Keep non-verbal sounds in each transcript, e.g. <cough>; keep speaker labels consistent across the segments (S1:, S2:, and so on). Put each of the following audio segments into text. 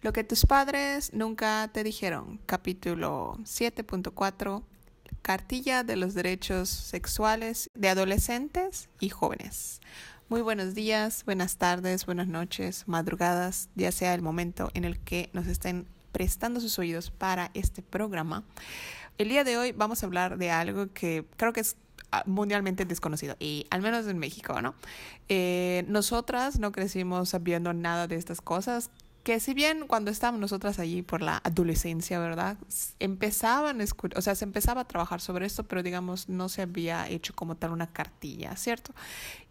S1: Lo que tus padres nunca te dijeron, capítulo 7.4, cartilla de los derechos sexuales de adolescentes y jóvenes. Muy buenos días, buenas tardes, buenas noches, madrugadas, ya sea el momento en el que nos estén prestando sus oídos para este programa. El día de hoy vamos a hablar de algo que creo que es ah, mundialmente desconocido y al menos en México, ¿no? Eh, nosotras no crecimos sabiendo nada de estas cosas que si bien cuando estábamos nosotras allí por la adolescencia, ¿verdad? Empezaban, o sea, se empezaba a trabajar sobre esto, pero digamos no se había hecho como tal una cartilla, ¿cierto?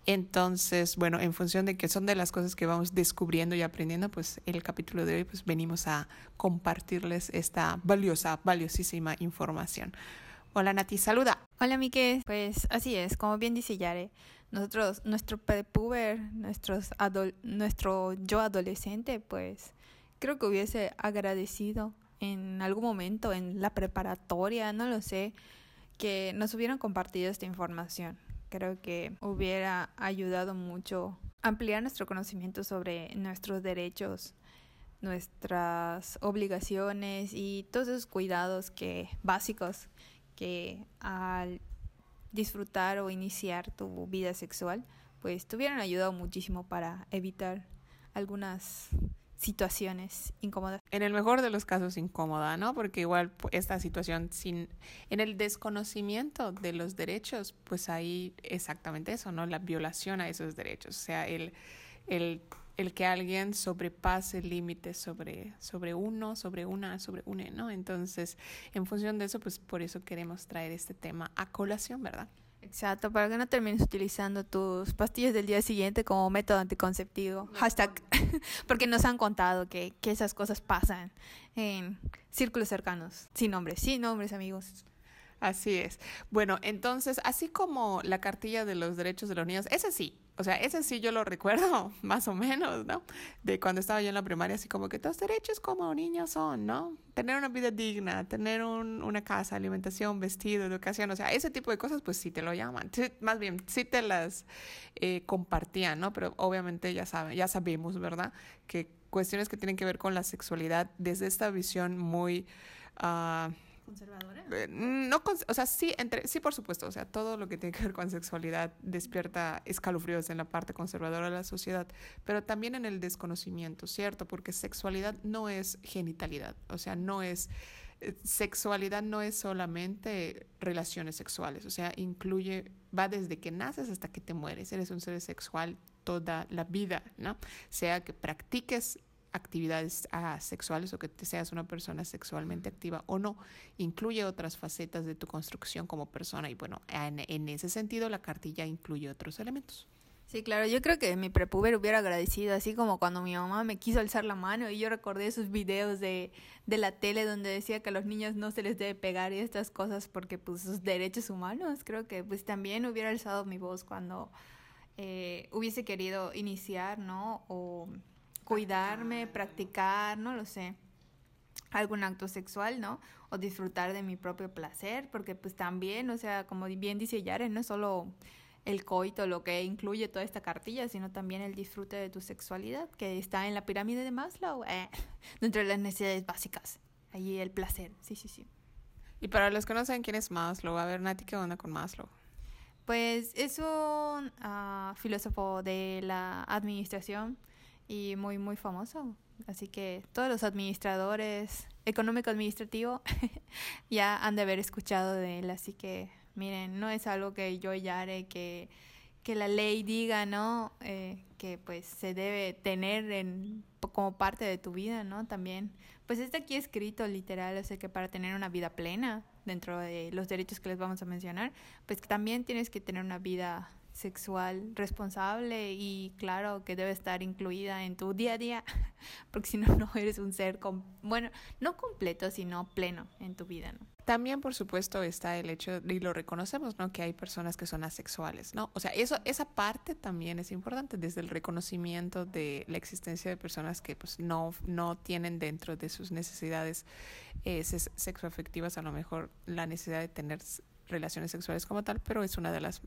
S1: Entonces, bueno, en función de que son de las cosas que vamos descubriendo y aprendiendo, pues el capítulo de hoy, pues venimos a compartirles esta valiosa, valiosísima información. Hola Nati, saluda.
S2: Hola Mike, pues así es, como bien dice Yare, nosotros, nuestro prepuber, nuestros nuestro yo adolescente, pues creo que hubiese agradecido en algún momento en la preparatoria, no lo sé, que nos hubieran compartido esta información. Creo que hubiera ayudado mucho ampliar nuestro conocimiento sobre nuestros derechos, nuestras obligaciones y todos esos cuidados que básicos que al disfrutar o iniciar tu vida sexual, pues te hubieran ayudado muchísimo para evitar algunas situaciones incómodas.
S1: En el mejor de los casos incómoda, ¿no? Porque igual esta situación sin en el desconocimiento de los derechos, pues ahí exactamente eso, ¿no? La violación a esos derechos, o sea, el el el que alguien sobrepase límites sobre, sobre uno, sobre una, sobre une, ¿no? Entonces, en función de eso, pues por eso queremos traer este tema a colación, ¿verdad?
S2: Exacto, para que no termines utilizando tus pastillas del día siguiente como método anticonceptivo. Hashtag, <laughs> porque nos han contado que, que esas cosas pasan en círculos cercanos, sin nombres, sin nombres, amigos.
S1: Así es. Bueno, entonces, así como la cartilla de los derechos de los niños, ese sí, o sea, ese sí yo lo recuerdo, <laughs> más o menos, ¿no? De cuando estaba yo en la primaria, así como que los derechos como niños son, ¿no? Tener una vida digna, tener un, una casa, alimentación, vestido, educación, o sea, ese tipo de cosas, pues sí te lo llaman. más bien, sí te las eh, compartían, ¿no? Pero obviamente ya saben, ya sabemos, ¿verdad? Que cuestiones que tienen que ver con la sexualidad desde esta visión muy... Uh,
S2: conservadora?
S1: Eh, no, o sea, sí, entre, sí, por supuesto, o sea, todo lo que tiene que ver con sexualidad despierta escalofríos en la parte conservadora de la sociedad, pero también en el desconocimiento, ¿cierto? Porque sexualidad no es genitalidad, o sea, no es eh, sexualidad no es solamente relaciones sexuales, o sea, incluye, va desde que naces hasta que te mueres, eres un ser sexual toda la vida, ¿no? Sea que practiques actividades ah, sexuales o que te seas una persona sexualmente activa o no, incluye otras facetas de tu construcción como persona y bueno, en, en ese sentido la cartilla incluye otros elementos.
S2: Sí, claro, yo creo que mi prepuber hubiera agradecido, así como cuando mi mamá me quiso alzar la mano y yo recordé esos videos de, de la tele donde decía que a los niños no se les debe pegar y estas cosas porque pues sus derechos humanos, creo que pues también hubiera alzado mi voz cuando eh, hubiese querido iniciar, ¿no? O cuidarme, practicar, no lo sé, algún acto sexual, ¿no? O disfrutar de mi propio placer, porque pues también, o sea, como bien dice Yaren, no es solo el coito lo que incluye toda esta cartilla, sino también el disfrute de tu sexualidad, que está en la pirámide de Maslow, eh, <laughs> dentro de las necesidades básicas. Allí el placer, sí, sí, sí.
S1: Y para los que no saben quién es Maslow, a ver, Nati, ¿qué onda con Maslow?
S2: Pues es un ah, filósofo de la administración y muy, muy famoso. Así que todos los administradores económico-administrativo <laughs> ya han de haber escuchado de él. Así que, miren, no es algo que yo ya haré, que, que la ley diga, ¿no? Eh, que pues se debe tener en, como parte de tu vida, ¿no? También, pues está aquí escrito literal, o sea que para tener una vida plena dentro de los derechos que les vamos a mencionar, pues también tienes que tener una vida sexual responsable y claro que debe estar incluida en tu día a día, <laughs> porque si no, no eres un ser, bueno, no completo, sino pleno en tu vida.
S1: También, por supuesto, está el hecho, y lo reconocemos, ¿no? Que hay personas que son asexuales, ¿no? O sea, eso, esa parte también es importante, desde el reconocimiento de la existencia de personas que pues no, no tienen dentro de sus necesidades eh, sexoafectivas a lo mejor la necesidad de tener relaciones sexuales como tal, pero es una de las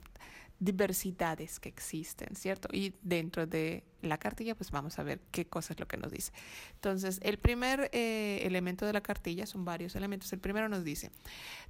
S1: diversidades que existen, ¿cierto? Y dentro de la cartilla, pues vamos a ver qué cosa es lo que nos dice. Entonces, el primer eh, elemento de la cartilla, son varios elementos. El primero nos dice,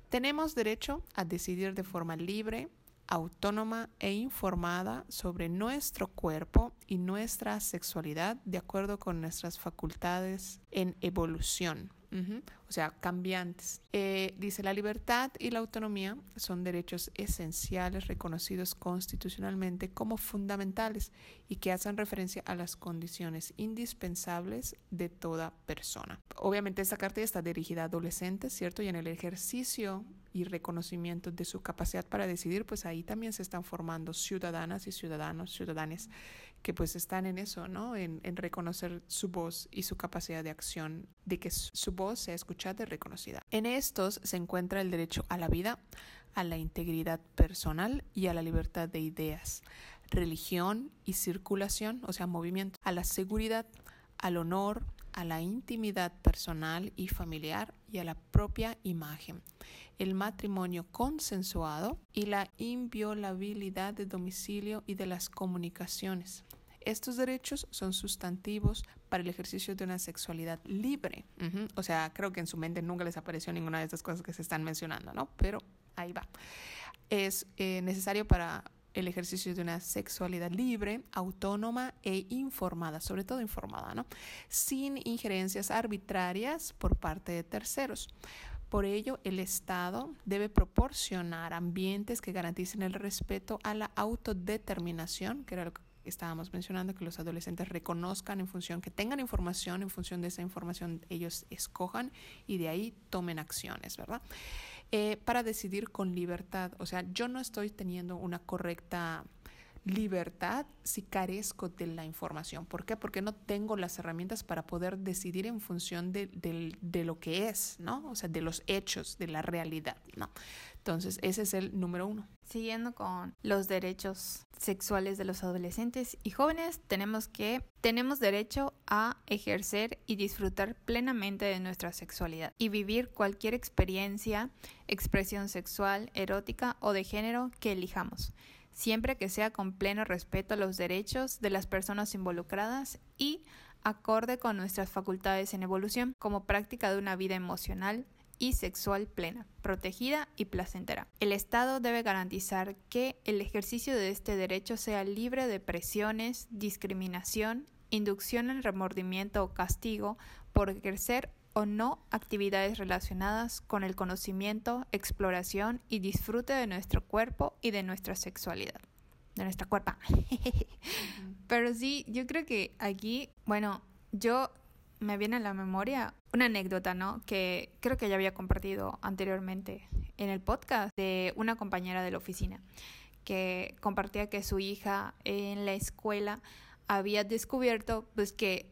S1: tenemos derecho a decidir de forma libre, autónoma e informada sobre nuestro cuerpo y nuestra sexualidad de acuerdo con nuestras facultades en evolución o sea, cambiantes. Eh, dice, la libertad y la autonomía son derechos esenciales reconocidos constitucionalmente como fundamentales y que hacen referencia a las condiciones indispensables de toda persona. Obviamente esta carta está dirigida a adolescentes, ¿cierto? Y en el ejercicio y reconocimiento de su capacidad para decidir, pues ahí también se están formando ciudadanas y ciudadanos, ciudadanes que pues están en eso, ¿no? En, en, reconocer su voz y su capacidad de acción, de que su voz sea escuchada y reconocida. En estos se encuentra el derecho a la vida, a la integridad personal y a la libertad de ideas, religión y circulación, o sea, movimiento, a la seguridad, al honor, a la intimidad personal y familiar y a la propia imagen, el matrimonio consensuado y la inviolabilidad de domicilio y de las comunicaciones. Estos derechos son sustantivos para el ejercicio de una sexualidad libre. O sea, creo que en su mente nunca les apareció ninguna de estas cosas que se están mencionando, ¿no? Pero ahí va. Es eh, necesario para el ejercicio de una sexualidad libre, autónoma e informada, sobre todo informada, ¿no? Sin injerencias arbitrarias por parte de terceros. Por ello, el Estado debe proporcionar ambientes que garanticen el respeto a la autodeterminación, que era lo que estábamos mencionando, que los adolescentes reconozcan en función, que tengan información, en función de esa información ellos escojan y de ahí tomen acciones, ¿verdad? Eh, para decidir con libertad. O sea, yo no estoy teniendo una correcta libertad si carezco de la información. ¿Por qué? Porque no tengo las herramientas para poder decidir en función de, de, lo que es, ¿no? O sea, de los hechos, de la realidad, ¿no? Entonces, ese es el número uno.
S2: Siguiendo con los derechos sexuales de los adolescentes y jóvenes, tenemos que tenemos derecho a ejercer y disfrutar plenamente de nuestra sexualidad y vivir cualquier experiencia, expresión sexual, erótica o de género que elijamos siempre que sea con pleno respeto a los derechos de las personas involucradas y acorde con nuestras facultades en evolución como práctica de una vida emocional y sexual plena, protegida y placentera. El Estado debe garantizar que el ejercicio de este derecho sea libre de presiones, discriminación, inducción al remordimiento o castigo por ejercer o no actividades relacionadas con el conocimiento, exploración y disfrute de nuestro cuerpo y de nuestra sexualidad, de nuestra cuerpa. Pero sí, yo creo que aquí, bueno, yo me viene a la memoria una anécdota, ¿no? Que creo que ya había compartido anteriormente en el podcast de una compañera de la oficina que compartía que su hija en la escuela había descubierto pues que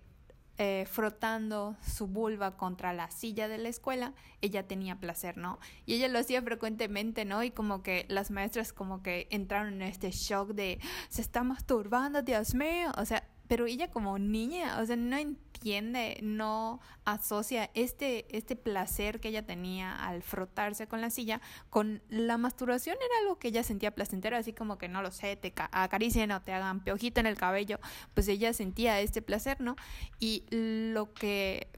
S2: eh, frotando su vulva contra la silla de la escuela, ella tenía placer, ¿no? Y ella lo hacía frecuentemente, ¿no? Y como que las maestras como que entraron en este shock de, se está masturbando, Dios mío, o sea, pero ella como niña, o sea, no entiende, no asocia este, este placer que ella tenía al frotarse con la silla con la masturbación era algo que ella sentía placentero, así como que no lo sé, te acaricien o te hagan piojito en el cabello, pues ella sentía este placer, ¿no? Y lo que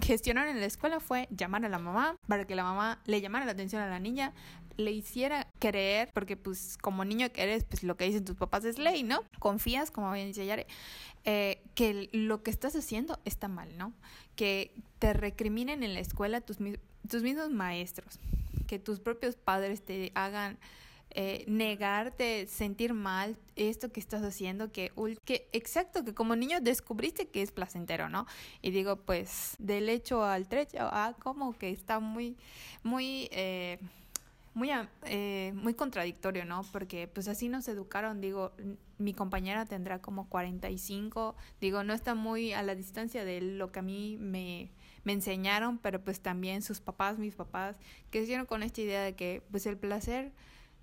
S2: gestionaron en la escuela fue llamar a la mamá para que la mamá le llamara la atención a la niña, le hiciera creer, porque pues como niño que eres, pues lo que dicen tus papás es ley, ¿no? Confías, como bien dice Yare, eh, que lo que estás haciendo está mal, ¿no? Que te recriminen en la escuela tus, tus mismos maestros, que tus propios padres te hagan eh, negarte, sentir mal esto que estás haciendo, que, que exacto, que como niño descubriste que es placentero, ¿no? Y digo, pues del hecho al trecho, ah, como que está muy, muy... Eh, muy, eh, muy contradictorio, ¿no? Porque pues así nos educaron, digo, mi compañera tendrá como 45, digo, no está muy a la distancia de lo que a mí me, me enseñaron, pero pues también sus papás, mis papás, que hicieron con esta idea de que pues el placer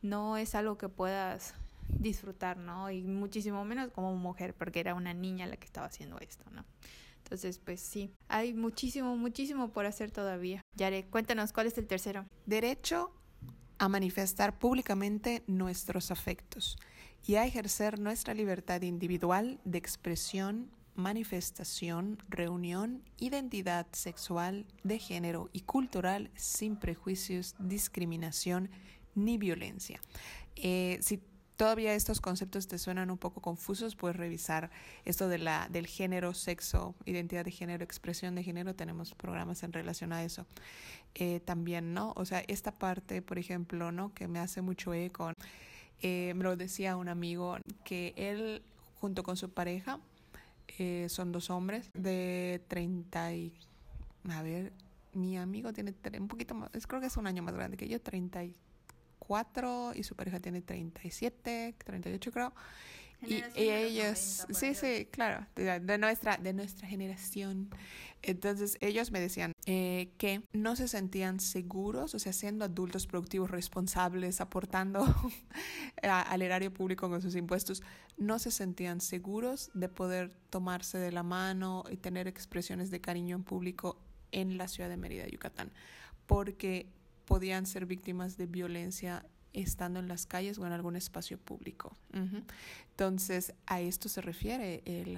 S2: no es algo que puedas disfrutar, ¿no? Y muchísimo menos como mujer, porque era una niña la que estaba haciendo esto, ¿no? Entonces, pues sí, hay muchísimo, muchísimo por hacer todavía. Yare, cuéntanos, ¿cuál es el tercero?
S1: Derecho a manifestar públicamente nuestros afectos y a ejercer nuestra libertad individual de expresión, manifestación, reunión, identidad sexual, de género y cultural sin prejuicios, discriminación ni violencia. Eh, todavía estos conceptos te suenan un poco confusos, puedes revisar esto de la, del género, sexo, identidad de género, expresión de género. Tenemos programas en relación a eso eh, también, ¿no? O sea, esta parte, por ejemplo, ¿no? Que me hace mucho eco. Eh, me lo decía un amigo que él, junto con su pareja, eh, son dos hombres de 30 y... A ver, mi amigo tiene un poquito más, creo que es un año más grande que yo, 30 y y su pareja tiene 37, 38 creo. Y, y ellos, sí, sí, claro, de, nuestra, de nuestra generación. Entonces ellos me decían eh, que no se sentían seguros, o sea, siendo adultos productivos, responsables, aportando <laughs> al erario público con sus impuestos, no se sentían seguros de poder tomarse de la mano y tener expresiones de cariño en público en la ciudad de Mérida, Yucatán, porque podían ser víctimas de violencia estando en las calles o en algún espacio público. Entonces, a esto se refiere el,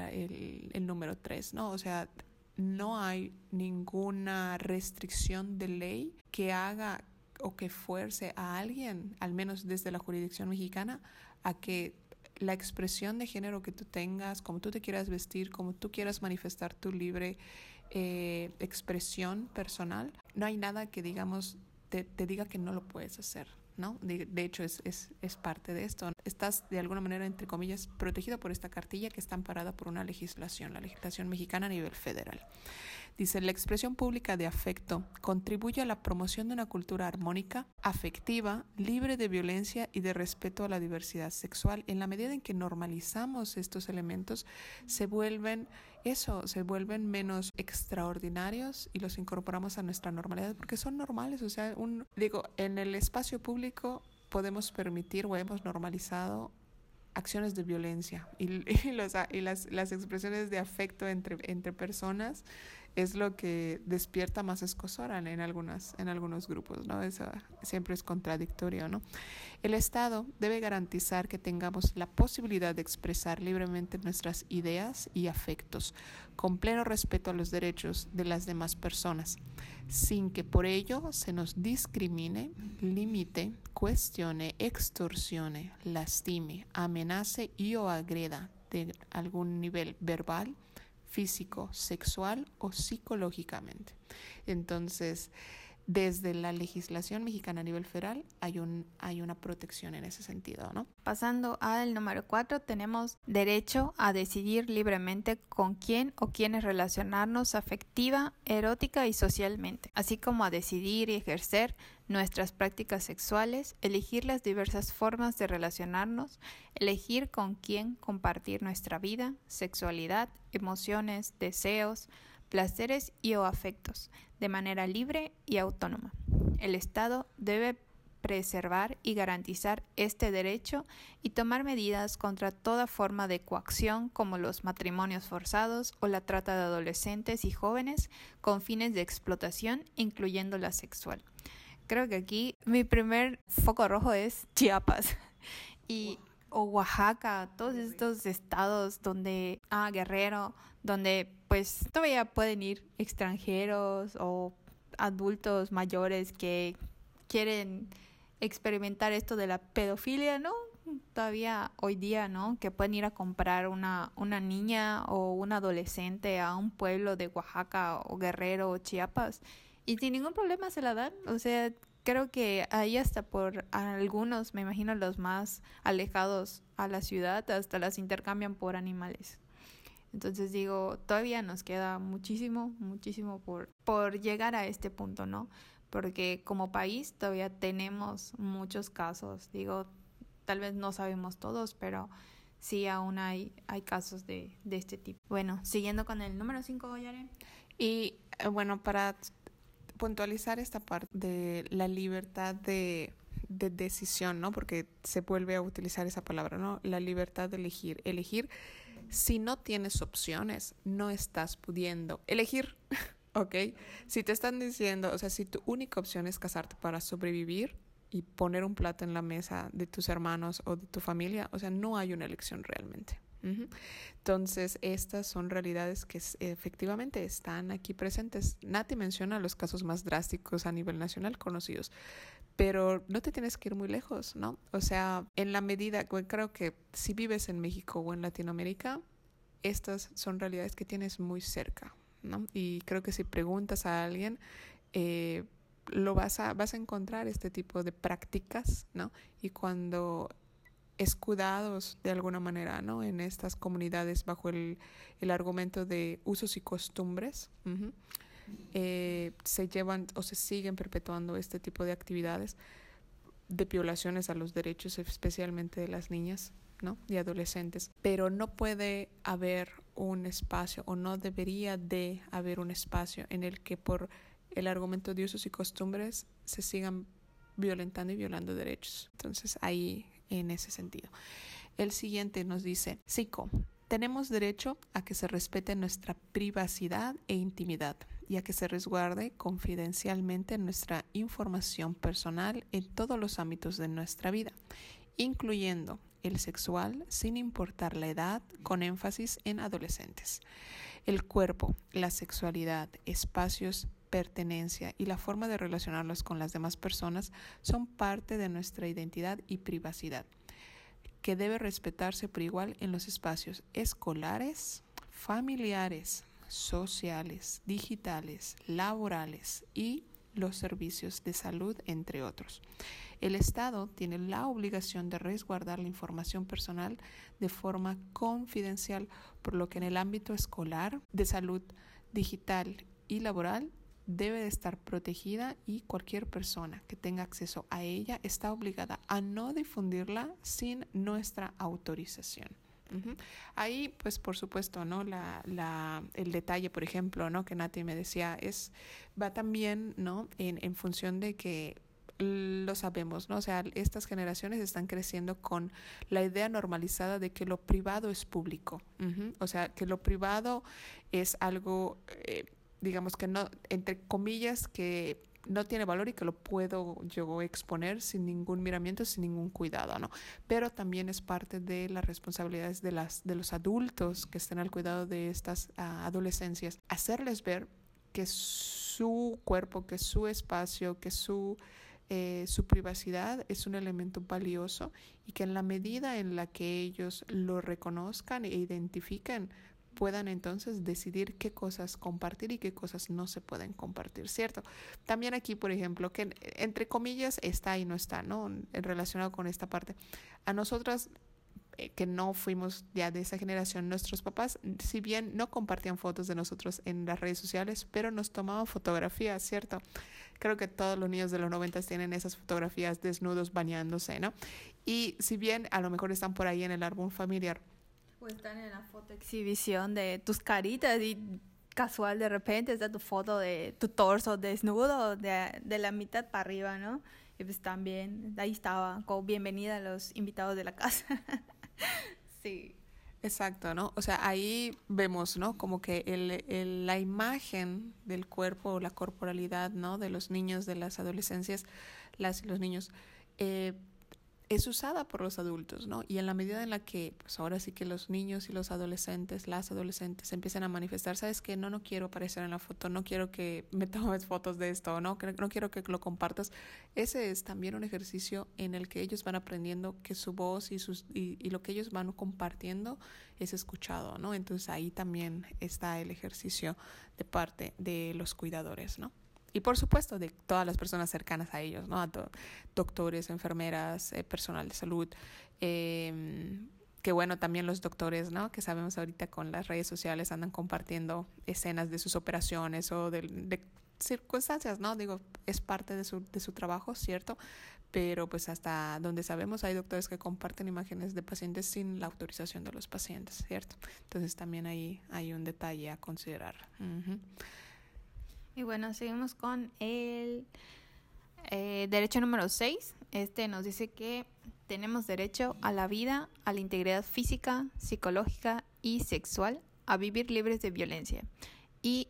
S1: el, número tres, ¿no? O sea, no hay ninguna restricción de ley que haga o que fuerce a alguien, al menos desde la jurisdicción mexicana, a que la expresión de género que tú tengas, como tú te quieras vestir, como tú quieras manifestar tu libre eh, expresión personal, no hay nada que digamos te, diga que no lo puedes hacer. ¿no? De, hecho, es, es, es, parte de esto. Estás, de alguna manera, entre comillas, protegido por esta cartilla que está amparada por una legislación, la legislación mexicana a nivel federal. Dice, la expresión pública de afecto contribuye a la promoción de una cultura armónica, afectiva, libre de violencia y de respeto a la diversidad sexual. En la medida en que normalizamos estos elementos, se vuelven eso, se vuelven menos extraordinarios y los incorporamos a nuestra normalidad porque son normales. O sea, un, digo, en el espacio público podemos permitir o hemos normalizado acciones de violencia. Y, <laughs> y, los, y las, las, expresiones de afecto entre, entre personas es lo que despierta más escosora en, algunas, en algunos grupos, ¿no? Eso siempre es contradictorio, ¿no? El Estado debe garantizar que tengamos la posibilidad de expresar libremente nuestras ideas y afectos, con pleno respeto a los derechos de las demás personas, sin que por ello se nos discrimine, limite, cuestione, extorsione, lastime, amenace y o agreda de algún nivel verbal, físico, sexual o psicológicamente. Entonces, desde la legislación mexicana a nivel federal hay, un, hay una protección en ese sentido, ¿no?
S2: Pasando al número cuatro, tenemos derecho a decidir libremente con quién o quiénes relacionarnos afectiva, erótica y socialmente, así como a decidir y ejercer nuestras prácticas sexuales, elegir las diversas formas de relacionarnos, elegir con quién compartir nuestra vida, sexualidad, emociones, deseos, placeres y o afectos, de manera libre y autónoma. El Estado debe preservar y garantizar este derecho y tomar medidas contra toda forma de coacción como los matrimonios forzados o la trata de adolescentes y jóvenes con fines de explotación, incluyendo la sexual. Creo que aquí mi primer foco rojo es Chiapas y o Oaxaca, todos estos estados donde ah Guerrero, donde pues todavía pueden ir extranjeros o adultos mayores que quieren experimentar esto de la pedofilia, ¿no? Todavía hoy día, ¿no? Que pueden ir a comprar una, una niña o un adolescente a un pueblo de Oaxaca o Guerrero o Chiapas y sin ningún problema se la dan. O sea, creo que ahí hasta por algunos, me imagino los más alejados a la ciudad, hasta las intercambian por animales. Entonces digo, todavía nos queda muchísimo, muchísimo por, por llegar a este punto, ¿no? Porque como país todavía tenemos muchos casos. Digo, tal vez no sabemos todos, pero sí aún hay, hay casos de, de este tipo. Bueno, siguiendo con el número 5, Yaren.
S1: Y eh, bueno, para puntualizar esta parte de la libertad de, de decisión, ¿no? Porque se vuelve a utilizar esa palabra, ¿no? La libertad de elegir. Elegir si no tienes opciones, no estás pudiendo elegir, <laughs> ¿ok? Si te están diciendo, o sea, si tu única opción es casarte para sobrevivir y poner un plato en la mesa de tus hermanos o de tu familia, o sea, no hay una elección realmente. Entonces, estas son realidades que efectivamente están aquí presentes. Nati menciona los casos más drásticos a nivel nacional conocidos, pero no te tienes que ir muy lejos, ¿no? O sea, en la medida, creo que si vives en México o en Latinoamérica, estas son realidades que tienes muy cerca, ¿no? Y creo que si preguntas a alguien, eh, lo vas a, vas a encontrar este tipo de prácticas, ¿no? Y cuando escudados de alguna manera, ¿no? En estas comunidades bajo el, el argumento de usos y costumbres, eh, se llevan o se siguen perpetuando este tipo de actividades de violaciones a los derechos, especialmente de las niñas, ¿no? Y adolescentes. Pero no puede haber un espacio o no debería de haber un espacio en el que por el argumento de usos y costumbres se sigan violentando y violando derechos. Entonces ahí en ese sentido. El siguiente nos dice, psico, tenemos derecho a que se respete nuestra privacidad e intimidad y a que se resguarde confidencialmente nuestra información personal en todos los ámbitos de nuestra vida, incluyendo el sexual sin importar la edad, con énfasis en adolescentes. El cuerpo, la sexualidad, espacios pertenencia y la forma de relacionarnos con las demás personas son parte de nuestra identidad y privacidad, que debe respetarse por igual en los espacios escolares, familiares, sociales, digitales, laborales y los servicios de salud, entre otros. El Estado tiene la obligación de resguardar la información personal de forma confidencial, por lo que en el ámbito escolar, de salud, digital y laboral debe de estar protegida y cualquier persona que tenga acceso a ella está obligada a no difundirla sin nuestra autorización. Ahí, pues por supuesto, ¿no? La, la, el detalle, por ejemplo, ¿no? Que Nati me decía, es, va también, ¿no? En, en función de que lo sabemos, ¿no? O sea, estas generaciones están creciendo con la idea normalizada de que lo privado es público. O sea, que lo privado es algo... Eh, digamos que no, entre comillas, que no tiene valor y que lo puedo yo exponer sin ningún miramiento, sin ningún cuidado, ¿no? Pero también es parte de las responsabilidades de, las, de los adultos que estén al cuidado de estas ah, adolescencias, hacerles ver que su cuerpo, que su espacio, que su, eh, su privacidad es un elemento valioso y que en la medida en la que ellos lo reconozcan e identifiquen puedan entonces decidir qué cosas compartir y qué cosas no se pueden compartir, ¿cierto? También aquí, por ejemplo, que entre comillas está y no está, ¿no? Relacionado con esta parte. A nosotras eh, que no fuimos ya de esa generación, nuestros papás, si bien no compartían fotos de nosotros en las redes sociales, pero nos tomaban fotografías, ¿cierto? Creo que todos los niños de los 90 tienen esas fotografías desnudos bañándose, ¿no? Y si bien a lo mejor están por ahí en el álbum familiar,
S2: o están en la foto exhibición de tus caritas y casual de repente está tu foto de tu torso desnudo de, de la mitad para arriba, ¿no? Y pues también ahí estaba, como bienvenida a los invitados de la casa. <laughs> sí.
S1: Exacto, ¿no? O sea, ahí vemos, ¿no? Como que el, el, la imagen del cuerpo o la corporalidad, ¿no? De los niños, de las adolescencias, las y los niños, eh, es usada por los adultos, ¿no? Y en la medida en la que, pues ahora sí que los niños y los adolescentes, las adolescentes empiezan a manifestar, sabes que no, no quiero aparecer en la foto, no quiero que me tomes fotos de esto, no, no quiero que lo compartas. Ese es también un ejercicio en el que ellos van aprendiendo que su voz y, sus, y, y lo que ellos van compartiendo es escuchado, ¿no? Entonces ahí también está el ejercicio de parte de los cuidadores, ¿no? Y por supuesto de todas las personas cercanas a ellos, ¿no? doctores, enfermeras, eh, personal de salud. Eh, que bueno, también los doctores, ¿no? Que sabemos ahorita con las redes sociales andan compartiendo escenas de sus operaciones o de, de circunstancias, ¿no? Digo, es parte de su, de su trabajo, ¿cierto? Pero pues hasta donde sabemos hay doctores que comparten imágenes de pacientes sin la autorización de los pacientes, ¿cierto? Entonces también ahí hay un detalle a considerar.
S2: Y bueno, seguimos con el eh, derecho número 6. Este nos dice que tenemos derecho a la vida, a la integridad física, psicológica y sexual, a vivir libres de violencia. Y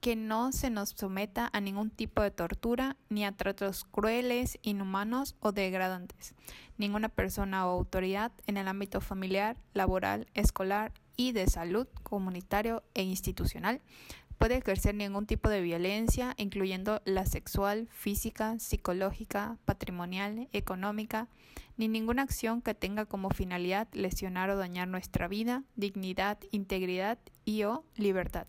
S2: que no se nos someta a ningún tipo de tortura ni a tratos crueles, inhumanos o degradantes. Ninguna persona o autoridad en el ámbito familiar, laboral, escolar y de salud, comunitario e institucional puede ejercer ningún tipo de violencia, incluyendo la sexual, física, psicológica, patrimonial, económica, ni ninguna acción que tenga como finalidad lesionar o dañar nuestra vida, dignidad, integridad y o libertad.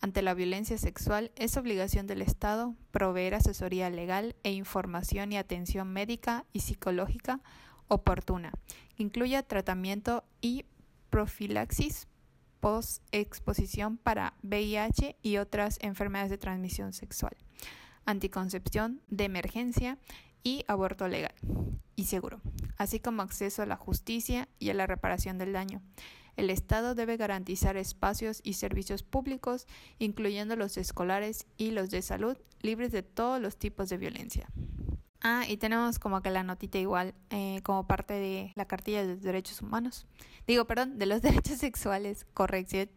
S2: Ante la violencia sexual, es obligación del Estado proveer asesoría legal e información y atención médica y psicológica oportuna, que incluya tratamiento y profilaxis post-exposición para VIH y otras enfermedades de transmisión sexual, anticoncepción de emergencia y aborto legal y seguro, así como acceso a la justicia y a la reparación del daño. El Estado debe garantizar espacios y servicios públicos, incluyendo los escolares y los de salud, libres de todos los tipos de violencia. Ah, y tenemos como que la notita igual, eh, como parte de la cartilla de derechos humanos. Digo, perdón, de los <laughs> derechos sexuales, corrección.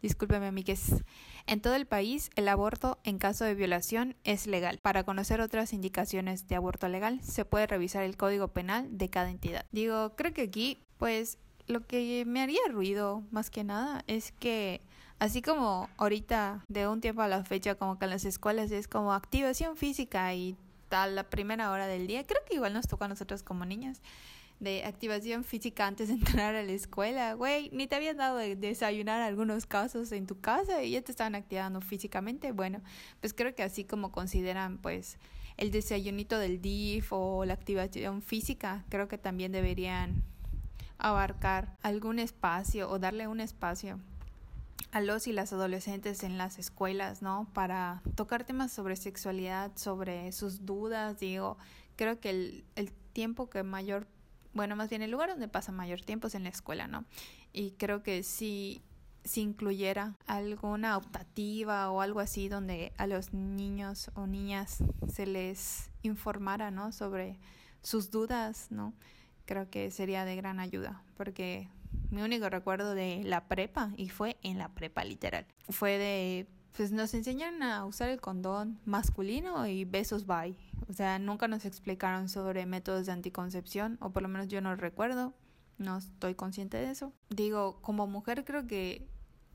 S2: Discúlpeme, amigues. En todo el país, el aborto en caso de violación es legal. Para conocer otras indicaciones de aborto legal, se puede revisar el código penal de cada entidad. Digo, creo que aquí, pues, lo que me haría ruido más que nada es que así como ahorita de un tiempo a la fecha como que en las escuelas es como activación física y tal la primera hora del día, creo que igual nos toca a nosotros como niñas de activación física antes de <laughs> entrar a la escuela, güey, ni te habían dado de desayunar algunos casos en tu casa y ya te estaban activando físicamente, bueno, pues creo que así como consideran pues el desayunito del DIF o la activación física, creo que también deberían abarcar algún espacio o darle un espacio a los y las adolescentes en las escuelas, ¿no? Para tocar temas sobre sexualidad, sobre sus dudas, digo, creo que el, el tiempo que mayor, bueno, más bien el lugar donde pasa mayor tiempo es en la escuela, ¿no? Y creo que si, si incluyera alguna optativa o algo así donde a los niños o niñas se les informara, ¿no? Sobre sus dudas, ¿no? creo que sería de gran ayuda, porque mi único recuerdo de la prepa, y fue en la prepa literal, fue de, pues nos enseñan a usar el condón masculino y besos bye. O sea, nunca nos explicaron sobre métodos de anticoncepción, o por lo menos yo no recuerdo, no estoy consciente de eso. Digo, como mujer creo que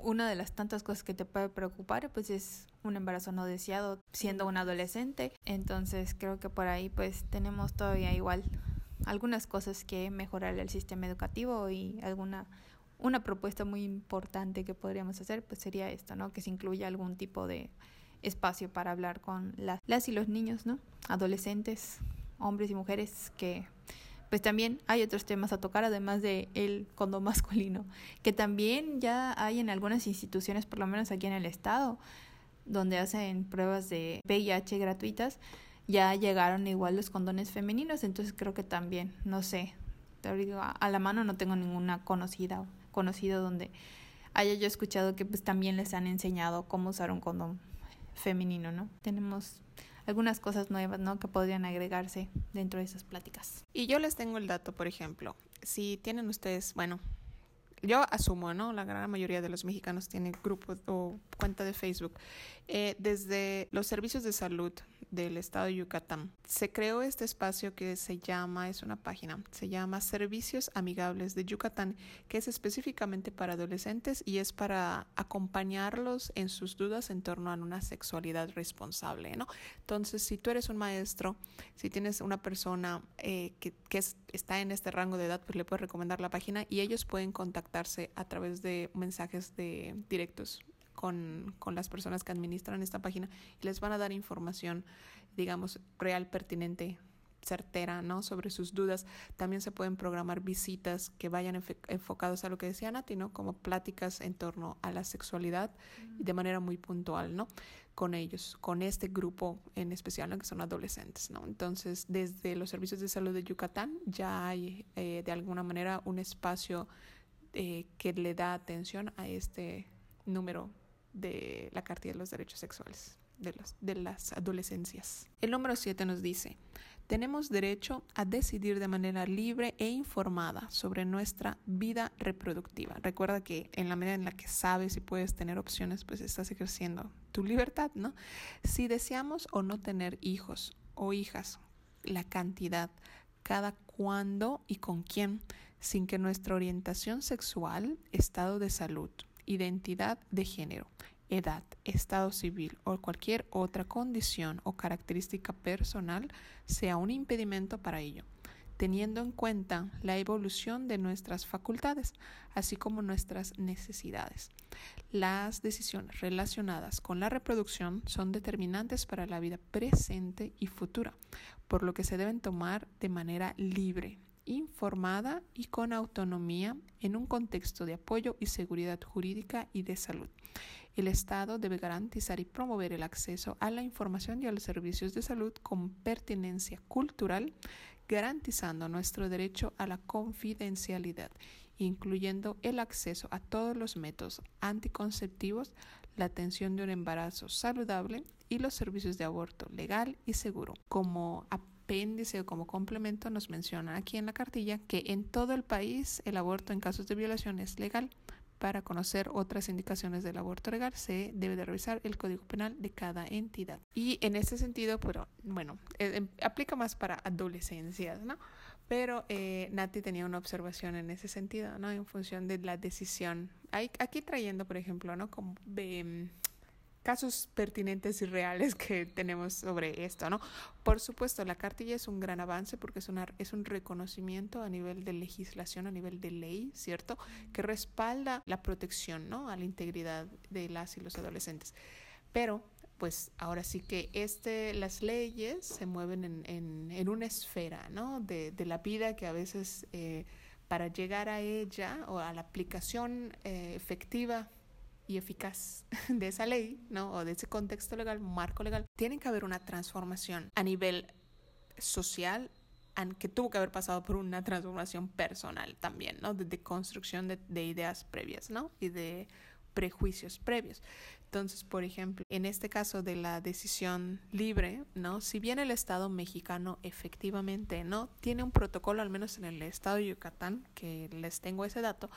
S2: una de las tantas cosas que te puede preocupar pues es un embarazo no deseado siendo un adolescente entonces creo que por ahí pues tenemos todavía igual algunas cosas que mejorar el sistema educativo y alguna una propuesta muy importante que podríamos hacer pues sería esto, ¿no? Que se incluya algún tipo de espacio para hablar con las, las y los niños, ¿no? Adolescentes, hombres y mujeres que pues también hay otros temas a tocar además de el condón <laughs> masculino, que también ya hay en algunas instituciones, por lo menos aquí en el estado, donde hacen pruebas de VIH gratuitas ya llegaron igual los condones femeninos, entonces creo que también, no sé, a la mano no tengo ninguna conocida conocido donde haya yo escuchado que pues también les han enseñado cómo usar un condón femenino, ¿no? Tenemos algunas cosas nuevas, ¿no? Que podrían agregarse dentro de esas pláticas.
S1: Y yo les tengo el dato, por ejemplo, si tienen ustedes, bueno, yo asumo, ¿no? La gran mayoría de los mexicanos tienen grupo o cuenta de Facebook. Eh, desde los servicios de salud del estado de Yucatán se creó este espacio que se llama, es una página, se llama Servicios Amigables de Yucatán, que es específicamente para adolescentes y es para acompañarlos en sus dudas en torno a una sexualidad responsable. Entonces, si tú eres un maestro, si tienes una persona eh, que, que está en este rango de edad, pues le puedes recomendar la página y ellos pueden contactarse a través de mensajes de directos con, las personas que administran esta página y les van a dar información, digamos, real, pertinente, certera, ¿no? Sobre sus dudas. También se pueden programar visitas que vayan enfocados a lo que decía Nati, ¿no? Como pláticas en torno a la sexualidad y de manera muy puntual, ¿no? Con ellos, con este grupo en especial, ¿no? Que son adolescentes, ¿no? Entonces, desde los servicios de salud de Yucatán ya hay eh, de alguna manera un espacio eh, que le da atención a este número de la Carta de los Derechos Sexuales. de, las adolescencias. El número 7 nos dice, tenemos derecho a decidir de manera libre e informada sobre nuestra vida reproductiva. Recuerda que en la medida en la que sabes y puedes tener opciones, pues estás ejerciendo tu libertad, ¿no? Si deseamos o no tener hijos o hijas, la cantidad, cada cuándo y con quién, sin que nuestra orientación sexual, estado de salud, identidad de género, edad, estado civil o cualquier otra condición o característica personal sea un impedimento para ello, teniendo en cuenta la evolución de nuestras facultades, así como nuestras necesidades. Las decisiones relacionadas con la reproducción son determinantes para la vida presente y futura, por lo que se deben tomar de manera libre, informada y con autonomía en un contexto de apoyo y seguridad jurídica y de salud. El Estado debe garantizar y promover el acceso a la información y a los servicios de salud con pertinencia cultural, garantizando nuestro derecho a la confidencialidad, incluyendo el acceso a todos los métodos anticonceptivos, la atención de un embarazo saludable y los servicios de aborto legal y seguro. Como apéndice o como complemento nos menciona aquí en la cartilla que en todo el país el aborto en casos de violación es legal para conocer otras indicaciones del aborto legal se debe de revisar el Código Penal de cada entidad. Y en ese sentido, pero bueno, eh, em, aplica más para adolescencias, ¿no? Pero eh, Nati tenía una observación en ese sentido, ¿no? En función de la decisión. Hay, aquí trayendo, por ejemplo, ¿no? Como em, casos pertinentes y reales que tenemos sobre esto, ¿no? Por supuesto, la cartilla es un gran avance porque es, una, es un reconocimiento a nivel de legislación, a nivel de ley, ¿cierto? Que respalda la protección, ¿no? A la integridad de las y los adolescentes. Pero, pues ahora sí que este, las leyes se mueven en, en, en una esfera, ¿no? De, de, la vida que a veces eh, para llegar a ella o a la aplicación eh, efectiva y eficaz <laughs> de esa ley, ¿no? O de ese contexto legal, marco legal, tiene que haber una transformación a nivel social que tuvo que haber pasado por una transformación personal también, ¿no? De, de construcción de, de, ideas previas, ¿no? Y de prejuicios previos. Entonces, por ejemplo, en este caso de la decisión libre, ¿no? Si bien el Estado mexicano efectivamente, ¿no? Tiene un protocolo, al menos en el Estado de Yucatán, que les tengo ese dato,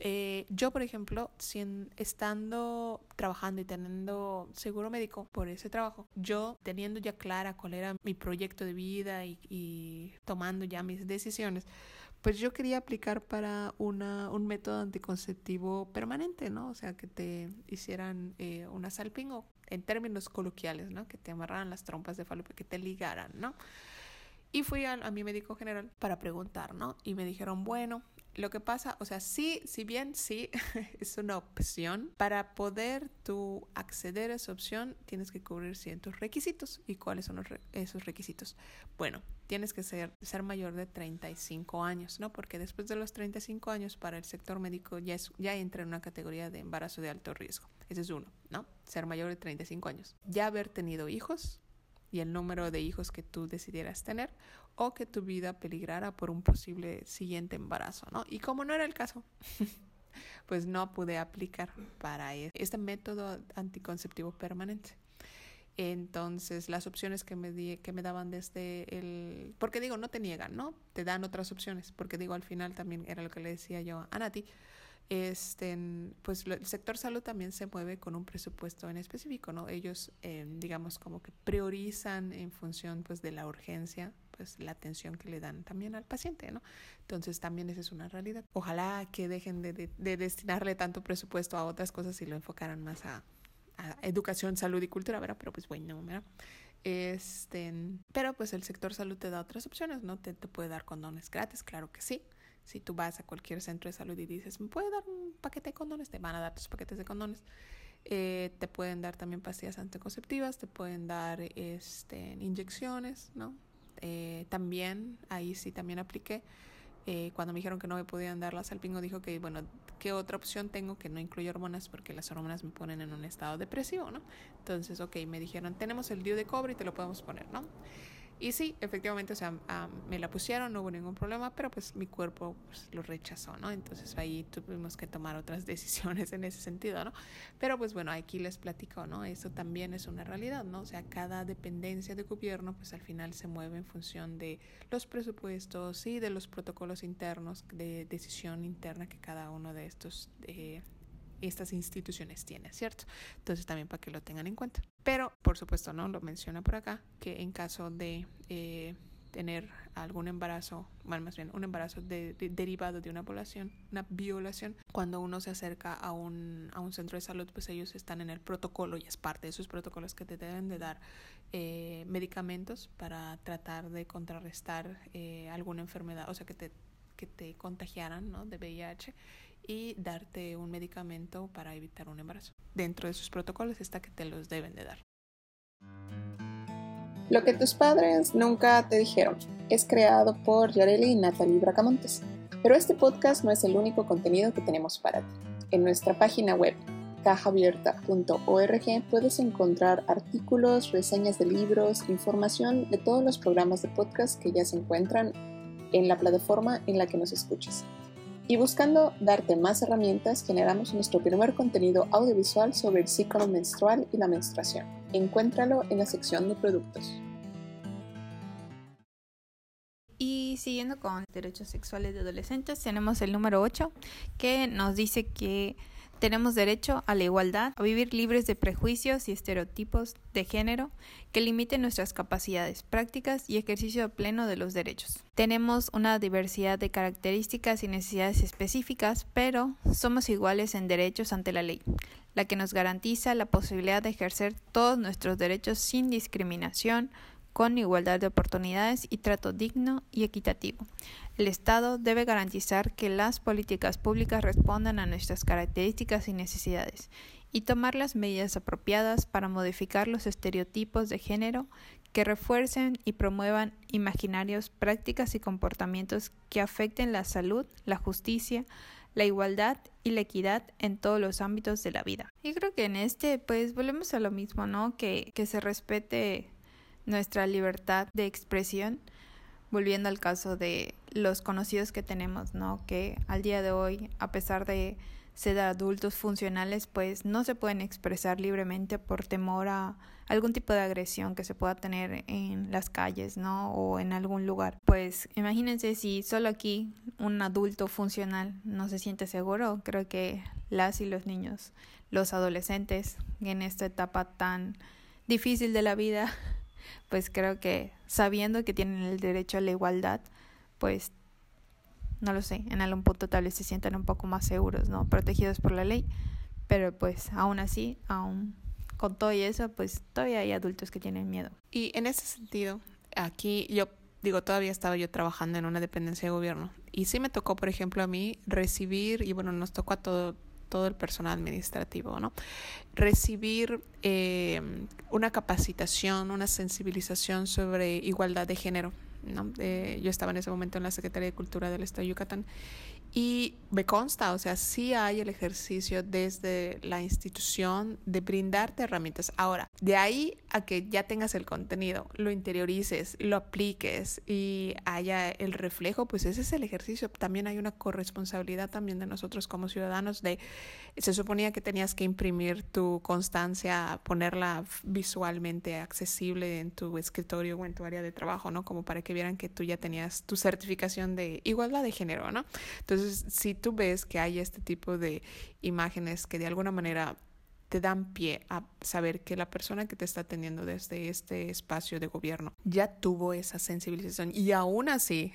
S1: eh, yo, por ejemplo, sin, estando trabajando y teniendo seguro médico por ese trabajo, yo teniendo ya clara cuál era mi proyecto de vida y, y tomando ya mis decisiones, pues yo quería aplicar para una, un método anticonceptivo permanente, ¿no? O sea, que te hicieran eh, una salpingo, en términos coloquiales, ¿no? Que te amarraran las trompas de falopio, que te ligaran, ¿no? Y fui a, a, mi médico general para preguntar, ¿no? Y me dijeron, bueno, lo que pasa, o sea, sí, si bien sí <laughs> es una opción, para poder tú acceder a esa opción tienes que cubrir ciertos requisitos. ¿Y cuáles son los re esos requisitos? Bueno, tienes que ser, ser mayor de 35 años, ¿no? Porque después de los 35 años para el sector médico ya, es, ya entra en una categoría de embarazo de alto riesgo. Ese es uno, ¿no? Ser mayor de 35 años. Ya haber tenido hijos, y el número de hijos que tú decidieras tener o que tu vida peligrara por un posible siguiente embarazo, ¿no? Y como no era el caso, <laughs> pues no pude aplicar para e-, este método anticonceptivo permanente. Entonces, las opciones que me, di, que me daban desde el... Porque digo, no te niegan, ¿no? Te dan otras opciones. Porque digo, al final también era lo que le decía yo a Nati este, pues el sector salud también se mueve con un presupuesto en específico, ¿no? Ellos, eh, digamos, como que priorizan en función, pues, de la urgencia, pues, la atención que le dan también al paciente, ¿no? Entonces, también esa es una realidad. Ojalá que dejen de, de, de destinarle tanto presupuesto a otras cosas y lo enfocaran más a, a educación, salud y cultura, ¿verdad? Pero, pues, bueno, ¿verdad? Este, pero, pues, el sector salud te da otras opciones, ¿no? Te, te puede dar condones gratis, claro que sí si tú vas a cualquier centro de salud y dices, ¿me puede dar un paquete de condones? Te van a dar tus paquetes de condones. Eh, te pueden dar también pastillas anticonceptivas, te pueden dar este, inyecciones, ¿no? Eh, también, ahí sí también apliqué. Eh, cuando me dijeron que no me podían dar la salpingo, dijo que, bueno, ¿qué otra opción tengo que no incluye hormonas? Porque las hormonas me ponen en un estado depresivo, ¿no? Entonces, ok, me dijeron, tenemos el DIU de cobre y te lo podemos poner, ¿no? Y sí, efectivamente, o sea, me la pusieron, no hubo ningún problema, pero pues mi cuerpo pues, lo rechazó, ¿no? Entonces ahí tuvimos que tomar otras <laughs> decisiones en ese sentido, ¿no? Pero pues bueno, aquí les platico, ¿no? Eso también es una realidad, ¿no? O sea, cada dependencia de gobierno pues al final se mueve en función de los presupuestos y de los protocolos internos de decisión interna que cada uno de estos... Eh, estas instituciones tienen, ¿cierto? Entonces también para que lo tengan en cuenta. Pero, por supuesto, no lo menciona por acá, que en caso de eh, tener algún embarazo, bueno, más bien un embarazo derivado de una violación, una violación, cuando uno se acerca a un, a un centro de salud, pues ellos están en el protocolo y es parte de sus protocolos que te deben de dar eh, medicamentos para tratar de contrarrestar eh, alguna enfermedad, o sea, que te, que te contagiaran ¿no? de VIH y darte un medicamento para evitar un embarazo. Dentro de sus protocolos está que te los deben de dar.
S3: Lo que tus padres nunca te dijeron es creado por Yareli y Natalie Bracamontes. Pero este podcast no es el único contenido que tenemos para ti. En nuestra página web cajaabierta.org puedes encontrar artículos, reseñas de libros, información de todos los programas de podcast que ya se encuentran en la plataforma en la que nos escuches. Y buscando darte más herramientas, generamos nuestro primer contenido audiovisual sobre el ciclo menstrual y la menstruación. Encuéntralo en la sección de productos.
S2: Y siguiendo con derechos sexuales de adolescentes, tenemos el número 8 que nos dice que tenemos derecho a la igualdad, a vivir libres de prejuicios y estereotipos de género que limiten nuestras capacidades prácticas y ejercicio pleno de los derechos. Tenemos una diversidad de características y necesidades específicas, pero somos iguales en derechos ante la ley, la que nos garantiza la posibilidad de ejercer todos nuestros derechos sin discriminación, con igualdad de oportunidades y trato digno y equitativo. El Estado debe garantizar que las políticas públicas respondan a nuestras características y necesidades y tomar las medidas apropiadas para modificar los estereotipos de género que refuercen y promuevan imaginarios, prácticas y comportamientos que afecten la salud, la justicia, la igualdad y la equidad en todos los ámbitos de la vida. Y creo que en este, pues volvemos a lo mismo, ¿no? Que, que se respete nuestra libertad de expresión, volviendo al caso de los conocidos que tenemos, ¿no? Que al día de hoy, a pesar de ser adultos funcionales, pues no se pueden expresar libremente por temor a algún tipo de agresión que se pueda tener en las calles, ¿no? O en algún lugar. Pues imagínense si solo aquí un adulto funcional no se siente seguro, creo que las y los niños, los adolescentes en esta etapa tan difícil de la vida pues creo que sabiendo que tienen el derecho a la igualdad, pues no lo sé, en algún punto tal vez se sientan un poco más seguros, ¿no? Protegidos por la ley, pero pues aún así, aún con todo y eso, pues todavía hay adultos que tienen miedo.
S1: Y en ese sentido, aquí yo digo, todavía estaba yo trabajando en una dependencia de gobierno y sí me tocó, por ejemplo, a mí recibir, y bueno, nos tocó a todo, todo el personal administrativo, ¿no? Recibir eh, una capacitación, una sensibilización sobre igualdad de género. Eh, yo estaba en ese momento en la Secretaría de Cultura del Estado de Yucatán y me consta, o sea, sí hay el ejercicio desde la institución de brindarte herramientas. Ahora, de ahí a que ya tengas el contenido, lo interiorices, lo apliques y haya el reflejo, pues ese es el ejercicio. También hay una corresponsabilidad también de nosotros como ciudadanos de, se suponía que tenías que imprimir tu constancia, ponerla visualmente accesible en tu escritorio o en tu área de trabajo, ¿no? Como para que vieran que tú ya tenías tu certificación de igualdad de género, ¿no? Entonces, entonces, si tú ves que hay este tipo de imágenes que de alguna manera te dan pie a saber que la persona que te está atendiendo desde este espacio de gobierno ya tuvo esa sensibilización y aún así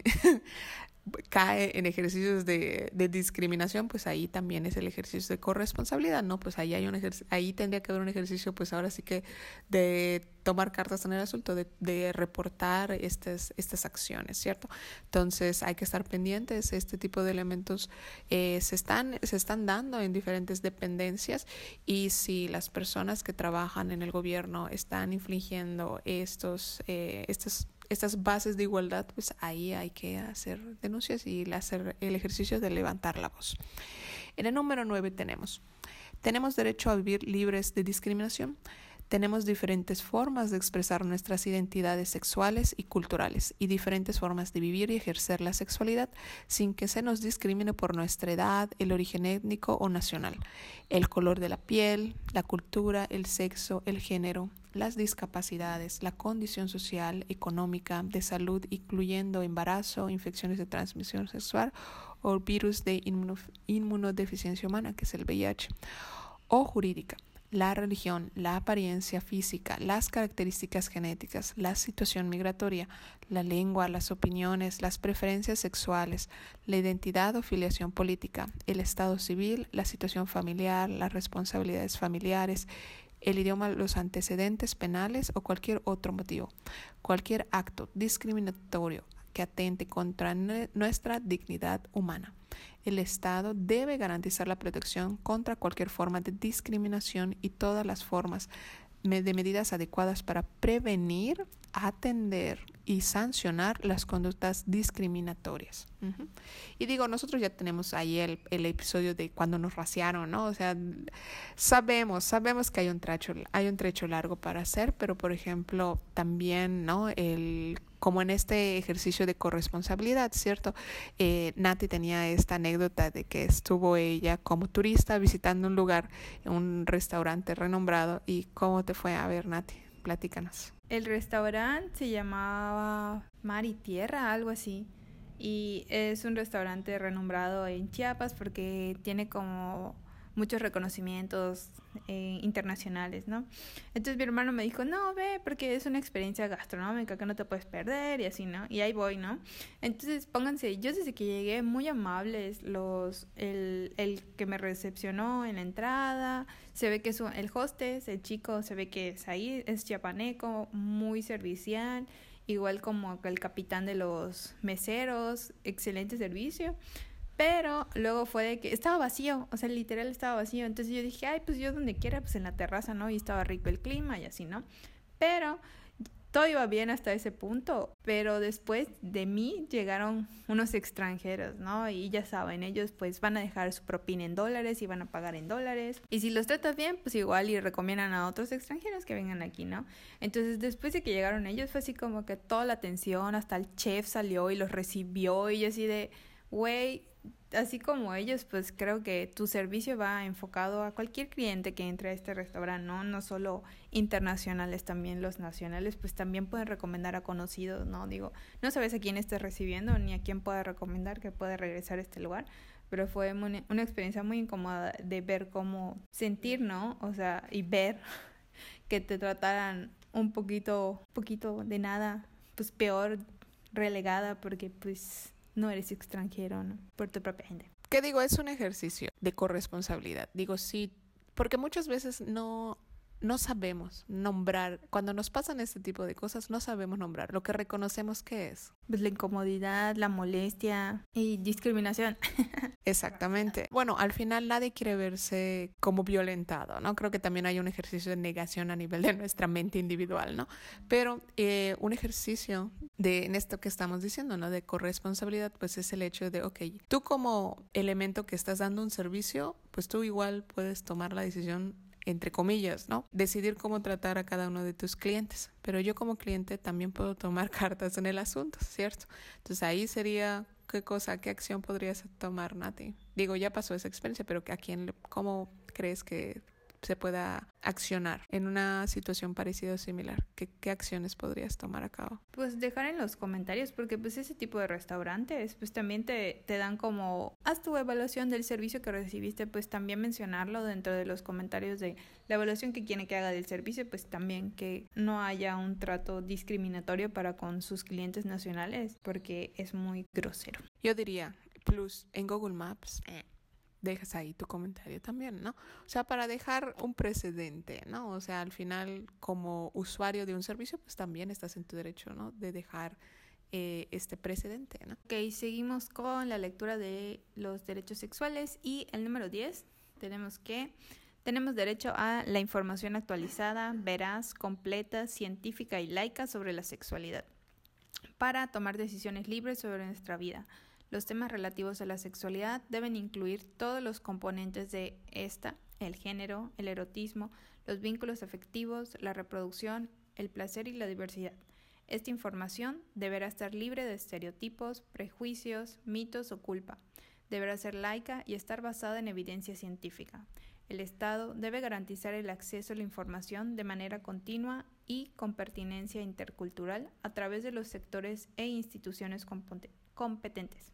S1: cae en ejercicios de, de, discriminación, pues ahí también es el ejercicio de corresponsabilidad, ¿no? Pues ahí hay un ahí tendría que haber un ejercicio, pues ahora sí que de tomar cartas en el asunto, de, de reportar estas, estas acciones, ¿cierto? Entonces hay que estar pendientes, este tipo de elementos eh, se, están, se están dando en diferentes dependencias y si las personas que trabajan en el gobierno están infligiendo estos, eh, estos estas bases de igualdad, pues ahí hay que hacer denuncias y hacer el ejercicio de levantar la voz. En el número 9 tenemos, tenemos derecho a vivir libres de discriminación. Tenemos diferentes formas de expresar nuestras identidades sexuales y culturales y diferentes formas de vivir y ejercer la sexualidad sin que se nos discrimine por nuestra edad, el origen étnico o nacional, el color de la piel, la cultura, el sexo, el género, las discapacidades, la condición social, económica, de salud, incluyendo embarazo, infecciones de transmisión sexual o virus de inmunodeficiencia humana, que es el VIH, o jurídica la religión, la apariencia física, las características genéticas, la situación migratoria, la lengua, las opiniones, las preferencias sexuales, la identidad o filiación política, el estado civil, la situación familiar, las responsabilidades familiares, el idioma, los antecedentes penales o cualquier otro motivo. Cualquier acto discriminatorio que atente contra nuestra dignidad humana. El Estado debe garantizar la protección contra cualquier forma de discriminación y todas las formas de medidas adecuadas para prevenir, atender y sancionar las conductas discriminatorias. Y digo, nosotros ya tenemos ahí el, episodio de cuando nos raciaron, ¿no? O sea, sabemos, sabemos que hay un trecho, hay un trecho largo para hacer, pero por ejemplo, también, ¿no? El como en este ejercicio de corresponsabilidad, ¿cierto? Eh, Nati tenía esta anécdota de que estuvo ella como turista visitando un lugar, un restaurante renombrado. ¿Y cómo te fue a ver, Nati? Platícanos.
S2: El restaurante se llamaba Mar y Tierra, algo así. Y es un restaurante renombrado en Chiapas porque tiene como muchos reconocimientos eh, internacionales, ¿no? Entonces mi hermano me dijo, no, ve, porque es una experiencia gastronómica que no te puedes perder y así, ¿no? Y ahí voy, ¿no? Entonces pónganse, yo desde que llegué muy amables, los, el, el que me recepcionó en la entrada, se ve que es el hostess, el chico se ve que es ahí, es chiapaneco, muy servicial, igual como el capitán de los meseros, excelente servicio. Pero luego fue de que estaba vacío, o sea, literal estaba vacío. Entonces yo dije, ay, pues yo donde quiera, pues en la terraza, ¿no? Y estaba rico el clima y así, ¿no? Pero todo iba bien hasta ese punto, pero después de mí llegaron unos extranjeros, ¿no? Y ya saben, ellos pues van a dejar su propina en dólares y van a pagar en dólares. Y si los tratas bien, pues igual y recomiendan a otros extranjeros que vengan aquí, ¿no? Entonces después de que llegaron ellos fue así como que toda la atención, hasta el chef salió y los recibió y así de, güey, así como ellos, pues creo que tu servicio va enfocado a cualquier cliente que entre a este restaurante, ¿no? No solo internacionales, también los nacionales, pues también pueden recomendar a conocidos, ¿no? Digo, no sabes a quién estás recibiendo ni a quién puede recomendar que puede regresar a este lugar, pero fue una experiencia muy incómoda de ver cómo sentir, ¿no? O sea, y ver <laughs> que te trataran un poquito, poquito de nada, pues peor relegada porque pues no eres extranjero, ¿no? Por tu propia gente.
S1: ¿Qué digo? Es un ejercicio de corresponsabilidad. Digo, sí, porque muchas veces no no sabemos nombrar, cuando nos pasan este tipo de cosas, no sabemos nombrar lo que reconocemos que es.
S2: Pues la incomodidad, la molestia y discriminación. <laughs>
S1: Exactamente. Bueno, al final nadie quiere verse como violentado, ¿no? Creo que también hay un ejercicio de negación a nivel de nuestra mente individual, ¿no? Pero eh, un ejercicio de en esto que estamos diciendo, ¿no? De corresponsabilidad, pues es el hecho de, ok, tú como elemento que estás dando un servicio, pues tú igual puedes tomar la decisión entre comillas, ¿no? Decidir cómo tratar a cada uno de tus clientes. Pero yo como cliente también puedo tomar <laughs> cartas en el asunto, ¿cierto? Entonces ahí sería qué cosa, qué acción podrías tomar, Nati. Digo, ya pasó esa experiencia, pero ¿a quién, cómo crees que se pueda accionar en una situación parecida o similar? ¿Qué, ¿Qué, acciones podrías tomar a cabo?
S2: Pues dejar en los comentarios, porque pues ese tipo de restaurantes, pues también te, te dan como, haz tu evaluación del servicio que recibiste, pues también mencionarlo dentro de los comentarios de la evaluación que quiere que haga del servicio, pues también que no haya un trato discriminatorio para con sus clientes nacionales, porque es muy grosero.
S1: Yo diría, plus en Google Maps. Eh dejas ahí tu comentario también, ¿no? O sea, para dejar un precedente, ¿no? O sea, al final, como usuario de un servicio, pues también estás en tu derecho, ¿no? De dejar eh, este precedente, ¿no?
S2: Ok, seguimos con la lectura de los derechos sexuales y el número 10, tenemos que tenemos derecho a la información actualizada, veraz, completa, científica y laica sobre la sexualidad para tomar decisiones libres sobre nuestra vida. Los temas relativos a la sexualidad deben incluir todos los componentes de esta, el género, el erotismo, los vínculos afectivos, la reproducción, el placer y la diversidad. Esta información deberá estar libre de estereotipos, prejuicios, mitos o culpa. Deberá ser laica y estar basada en evidencia científica. El Estado debe garantizar el acceso a la información de manera continua y con pertinencia intercultural a través de los sectores e instituciones competentes,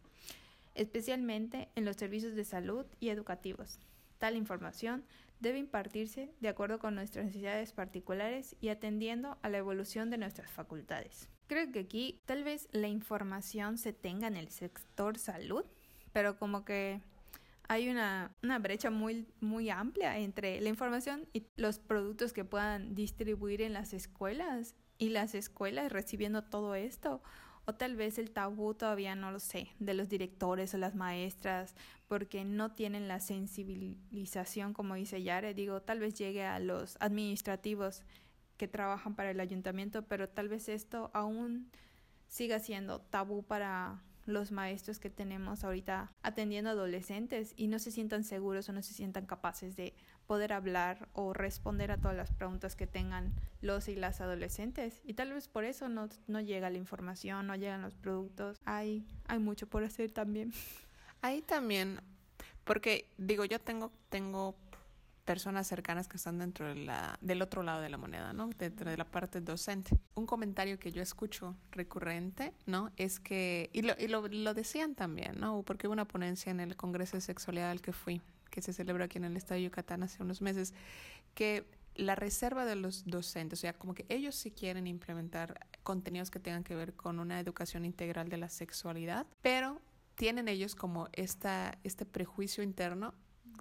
S2: especialmente en los servicios de salud y educativos. Tal información debe impartirse de acuerdo con nuestras necesidades particulares y atendiendo a la evolución de nuestras facultades. Creo que aquí tal vez la información se tenga en el sector salud, pero como que hay una, brecha muy, muy amplia entre la información y los productos que puedan distribuir en las escuelas y las escuelas recibiendo todo esto. O tal vez el tabú todavía no lo sé, de los directores o las maestras, porque no tienen la sensibilización, como dice Yare. Digo, tal vez llegue a los administrativos que trabajan para el ayuntamiento, pero tal vez esto aún siga siendo tabú para los maestros que tenemos ahorita atendiendo adolescentes y no se sientan seguros o no se sientan capaces de poder hablar o responder a todas las preguntas que tengan los y las adolescentes. Y tal vez por eso no, no llega la información, no llegan los productos. Hay, hay mucho por hacer también. <laughs>
S1: Ahí también, porque digo, yo tengo, tengo personas cercanas que están dentro de la, del otro lado de la moneda, ¿no? Dentro de la parte docente. Un comentario que yo escucho recurrente, ¿no? Es que, y lo, y lo, lo decían también, ¿no? Porque hubo una ponencia en el Congreso de Sexualidad al que fui, que se celebra aquí en el estado de Yucatán hace unos meses, que la reserva de los docentes, o sea, como que ellos sí quieren implementar contenidos que tengan que ver con una educación integral de la sexualidad, pero tienen ellos como esta, este prejuicio interno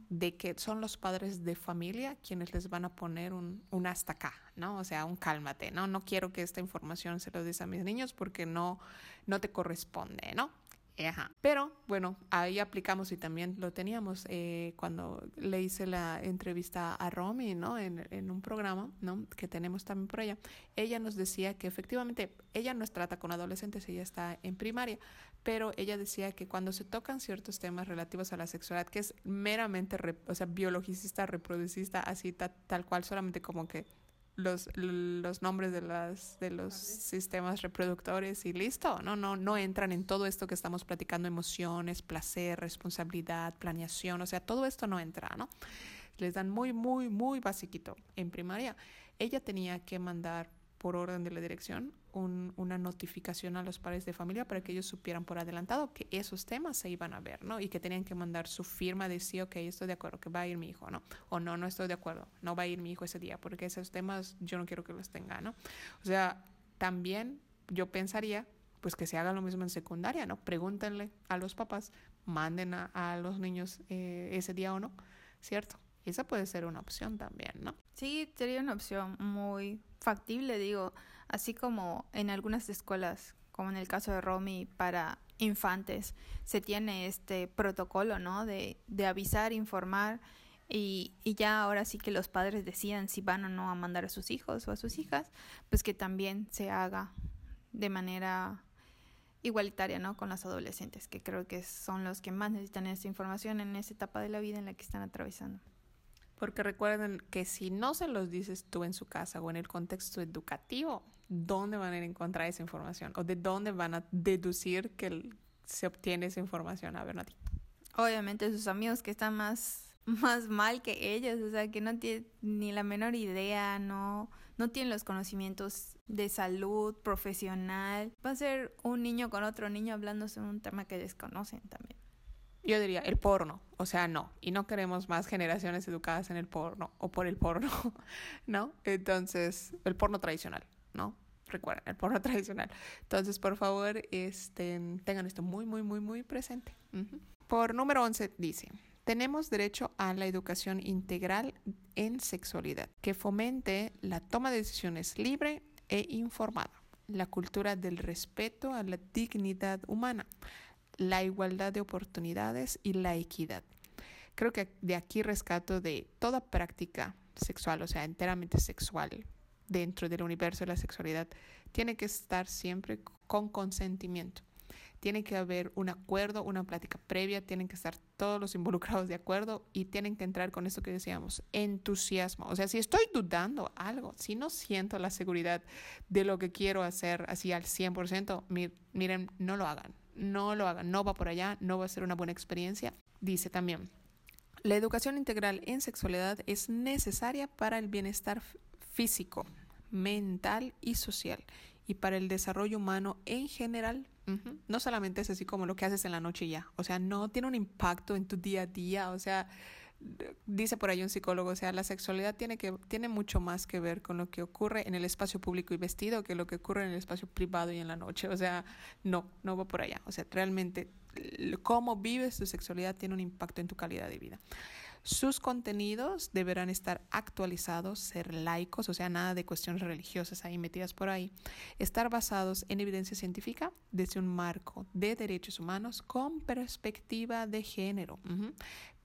S1: de que son los padres de familia quienes les van a poner un, un, hasta acá, ¿no? O sea, un cálmate, ¿no? No quiero que esta información se lo des a mis niños porque no, no te corresponde, ¿no? Pero bueno, ahí aplicamos y también lo teníamos eh, cuando le hice la entrevista a Romy, ¿no? En, en, un programa, ¿no? Que tenemos también por ella. Ella nos decía que efectivamente ella no trata con adolescentes, ella está en primaria, pero ella decía que cuando se tocan ciertos temas relativos a la sexualidad, que es meramente, o sea, biologicista, reproducista, así tal cual, solamente como que los, los nombres de, las, de los sistemas reproductores y listo, ¿no? No, no entran en todo esto que estamos platicando, emociones, placer, responsabilidad, planeación, o sea, todo esto no entra, ¿no? Les dan muy, muy, muy basiquito en primaria. Ella tenía que mandar por orden de la dirección un, una notificación a los padres de familia para que ellos supieran por adelantado que esos temas se iban a ver, ¿no? Y que tenían que mandar su firma de sí, ok, estoy de acuerdo, que va a ir mi hijo, ¿no? O no, no estoy de acuerdo, no va a ir mi hijo ese día, porque esos temas yo no quiero que los tenga, ¿no? O sea, también yo pensaría, pues que se haga lo mismo en secundaria, ¿no? Pregúntenle a los papás, manden a, los niños eh, ese día o no, ¿cierto? Esa puede ser una opción también, ¿no?
S2: Sí, sería una opción muy factible, digo, así como en algunas escuelas, como en el caso de Romy, para infantes, se tiene este protocolo, ¿no? De, de avisar, informar y, y ya ahora sí que los padres decidan si van o no a mandar a sus hijos o a sus hijas, pues que también se haga de manera igualitaria, ¿no? Con los adolescentes, que creo que son los que más necesitan esta información en esa etapa de la vida en la que están atravesando.
S1: Porque recuerden que si no se los dices tú en su casa o en el contexto educativo, ¿dónde van a encontrar esa información? ¿O de dónde van a deducir que se obtiene esa información? A ver, Nati.
S2: Obviamente sus amigos que están más, <laughs> más mal que ellos, o sea, que no tienen ni la menor idea, no, no tienen los conocimientos de salud profesional. Va a ser un niño con otro niño hablándose de un tema que desconocen también
S1: yo diría el porno, o sea, no, y no queremos más generaciones educadas en el porno o por el porno, <laughs> ¿no? Entonces, el porno tradicional, ¿no? Recuerden, el porno <laughs> tradicional. Entonces, por favor, este, tengan esto muy, muy, muy, muy presente. Por número 11 dice, tenemos derecho a la educación integral en sexualidad, que fomente la toma de decisiones libre e informada, la cultura del respeto a la dignidad humana, la igualdad de oportunidades y la equidad. Creo que de aquí rescato de toda práctica sexual, o sea, enteramente sexual, dentro del universo de la sexualidad, tiene que estar siempre con consentimiento. tiene que haber un acuerdo, una plática previa, tienen que estar todos los involucrados de acuerdo y tienen que entrar con esto que decíamos, entusiasmo. O sea, si estoy dudando algo, si no siento la seguridad de lo que quiero hacer así al 100%, miren, no lo hagan, no lo hagan, no va por allá, no va a ser una buena experiencia. Dice también, la educación integral en sexualidad es necesaria para el bienestar físico, mental y social y para el desarrollo humano en general. No solamente es así como lo que haces en la noche y ya, o sea, no tiene un impacto en tu día a día, o sea, dice por ahí un psicólogo, o sea, la sexualidad tiene, que, tiene mucho más que ver con lo que ocurre en el espacio público y vestido que lo que ocurre en el espacio privado y en la noche, o sea, no, no va por allá, o sea, realmente cómo vives tu sexualidad tiene un impacto en tu calidad de vida. Sus contenidos deberán estar actualizados, ser laicos, o sea, nada de cuestiones religiosas ahí metidas por ahí, estar basados en evidencia científica desde un marco de derechos humanos con perspectiva de género,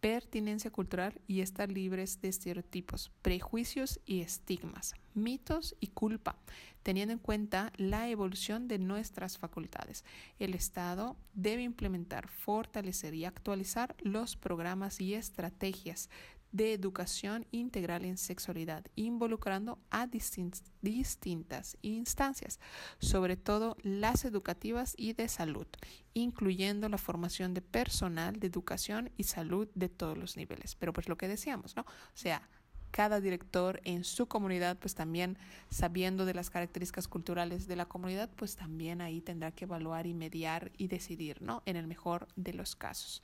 S1: pertinencia cultural y estar libres de estereotipos, prejuicios y estigmas, mitos y culpa, teniendo en cuenta la evolución de nuestras facultades. El Estado debe implementar, fortalecer y actualizar los programas y estrategias de educación integral en sexualidad, involucrando a distintas instancias, sobre todo las educativas y de salud, incluyendo la formación de personal de educación y salud de todos los niveles. Pero pues lo que decíamos, ¿no? O sea, cada director en su comunidad, pues también sabiendo de las características culturales de la comunidad, pues también ahí tendrá que evaluar y mediar y decidir, ¿no? En el mejor de los casos.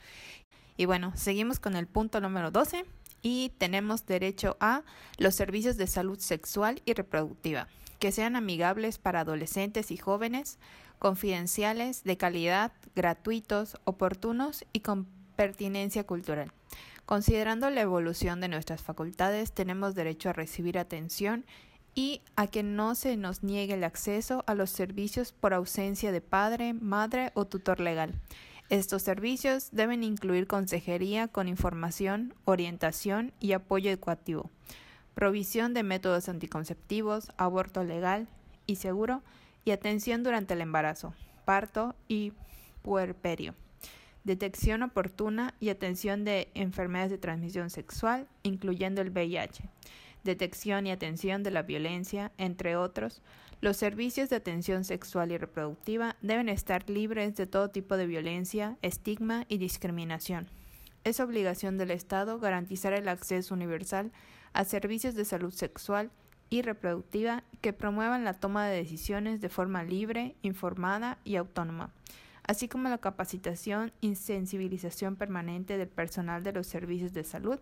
S2: Y bueno, seguimos con el punto número 12 y tenemos derecho a los servicios de salud sexual y reproductiva, que sean amigables para adolescentes y jóvenes, confidenciales, de calidad, gratuitos, oportunos y con pertinencia cultural. Considerando la evolución de nuestras facultades, tenemos derecho a recibir atención y a que no se nos niegue el acceso a los servicios por ausencia de padre, madre o tutor legal. Estos servicios deben incluir consejería con información, orientación y apoyo educativo, provisión de métodos anticonceptivos, aborto legal y seguro y atención durante el embarazo, parto y puerperio detección oportuna y atención de enfermedades de transmisión sexual, incluyendo el VIH, detección y atención de la violencia, entre otros, los servicios de atención sexual y reproductiva deben estar libres de todo tipo de violencia, estigma y discriminación. Es obligación del Estado garantizar el acceso universal a servicios de salud sexual y reproductiva que promuevan la toma de decisiones de forma libre, informada y autónoma, así como la capacitación y sensibilización permanente del personal de los servicios de salud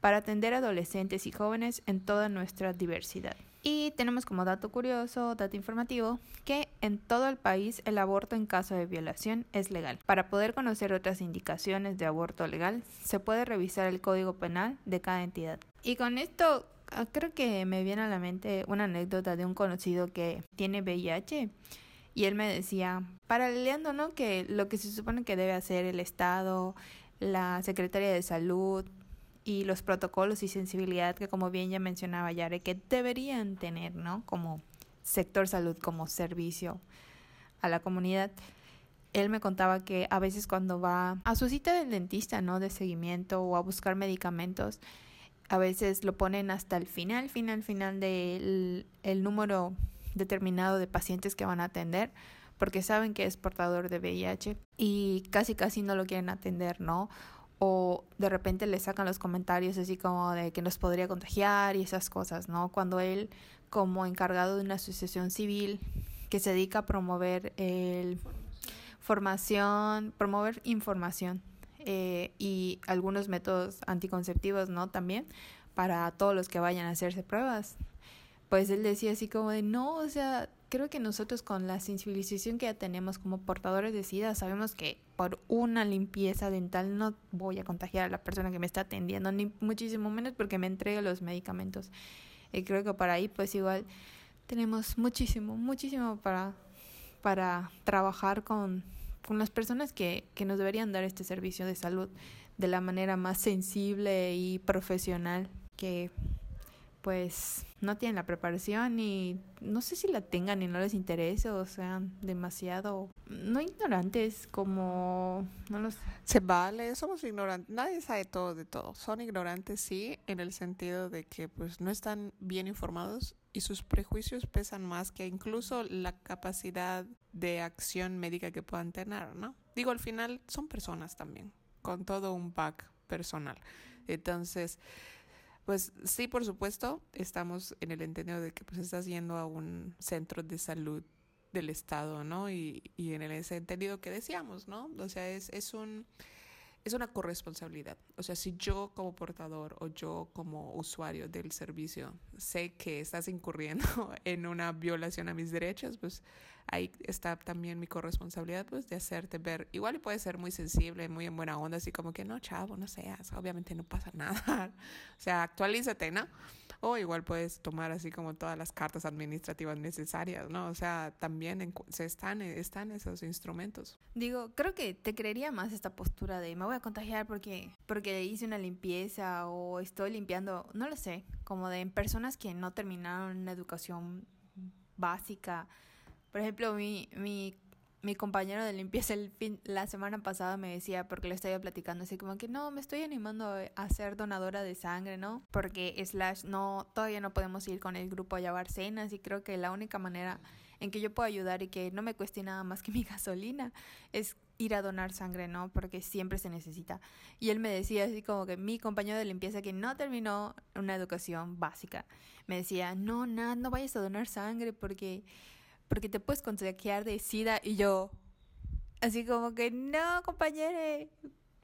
S2: para atender a adolescentes y jóvenes en toda nuestra diversidad. Y tenemos como dato curioso, dato informativo, que en todo el país el aborto en caso de violación es legal. Para poder conocer otras indicaciones de aborto legal, se puede revisar el Código Penal de cada entidad. Y con esto ah, creo que me viene a la mente una anécdota de un conocido que tiene VIH. Y él me decía, paralelando, ¿no? Que lo que se supone que debe hacer el Estado, la Secretaría de Salud, y los protocolos y sensibilidad que como bien ya mencionaba Yare que deberían tener, ¿no? Como sector salud, como servicio a la comunidad. Él me contaba que a veces cuando va a su cita del dentista, ¿no? De seguimiento o a buscar medicamentos, a veces lo ponen hasta el final, final, final del el número determinado de pacientes que van a atender porque saben que es portador de VIH y casi casi no lo quieren atender, ¿no? O de repente le sacan los comentarios así como de que nos podría contagiar y esas cosas, ¿no? Cuando él, como encargado de una asociación civil que se dedica a promover el formación, promover información eh, y algunos métodos anticonceptivos, ¿no? También para todos los que vayan a hacerse pruebas. Pues él decía así como de, no, o sea, creo que nosotros con la sensibilización que ya tenemos como portadores de SIDA sabemos que por una limpieza dental no voy a contagiar a la persona que me está atendiendo, ni muchísimo menos porque me entrega los medicamentos. Y creo que para ahí pues igual tenemos muchísimo, muchísimo para, para trabajar con, con las personas que, que nos deberían dar este servicio de salud de la manera más sensible y profesional que pues no tienen la preparación y no sé si la tengan y no les interese o sean demasiado, no ignorantes como, no los...
S1: Se vale, somos ignorantes, nadie sabe todo de todo, son ignorantes sí, en el sentido de que pues no están bien informados y sus prejuicios pesan más que incluso la capacidad de acción médica que puedan tener, ¿no? Digo, al final son personas también, con todo un pack personal. Entonces, pues sí, por supuesto, estamos en el entendido de que pues estás yendo a un centro de salud del Estado, ¿no? Y, y en ese entendido que decíamos, ¿no? O sea, es, es un es una corresponsabilidad. O sea, si yo como portador o yo como usuario del servicio sé que estás incurriendo <laughs> en una violación a mis derechos, pues ahí está también mi corresponsabilidad pues de hacerte ver. Igual y puede ser muy sensible, muy en buena onda, así como que no, chavo, no seas, obviamente no pasa <laughs> nada. o sea, actualízate, ¿no? O igual puedes tomar así como todas las cartas administrativas necesarias, ¿no? O sea, también se están, están esos instrumentos.
S2: Digo, creo que te creería más esta postura de me voy a contagiar porque, porque hice una limpieza o estoy limpiando, no lo sé, como de personas que no terminaron una educación básica. Por ejemplo, mi, mi mi compañero de limpieza la semana pasada me decía, porque le estaba platicando, así como que no, me estoy animando a ser donadora de sangre, ¿no? Porque slash, no, todavía no podemos ir con el grupo a llevar cenas y creo que la única manera en que yo puedo ayudar y que no me cueste nada más que mi <laughs> gasolina es ir a donar sangre, ¿no? Porque siempre se necesita. Y él me decía así como que mi compañero de limpieza que no terminó una educación básica, me decía, no, nada, no vayas a donar sangre porque porque te puedes contagiar de SIDA y yo, así como que no, compañere,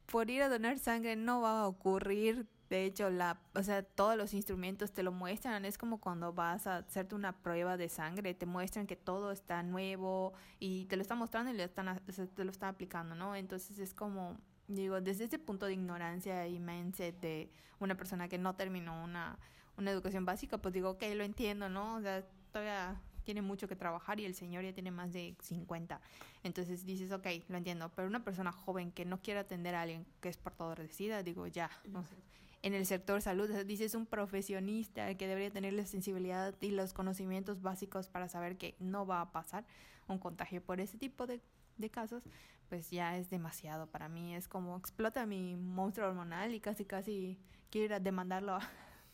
S2: por ir a donar sangre no va a ocurrir. De hecho, la, o sea, todos los instrumentos te lo muestran. Es como cuando vas a hacerte una prueba de sangre, te muestran que todo está nuevo y te lo están mostrando y le están, te lo están aplicando, ¿no? Entonces es como, digo, desde ese punto de ignorancia y de una persona que no terminó una, una educación básica, pues digo, ok, lo entiendo, ¿no? O sea, todavía tiene mucho que trabajar y el señor ya tiene más de 50. Entonces dices, ok, lo entiendo, pero una persona joven que no quiere atender a alguien que es portador de SIDA, digo, ya, no sé. En el sector salud, dices un profesionista que debería tener la sensibilidad y los conocimientos básicos para saber que no va a pasar un contagio por ese tipo de, de casos, pues ya es demasiado para mí. Es como explota mi monstruo hormonal y casi, casi quiero ir a demandarlo.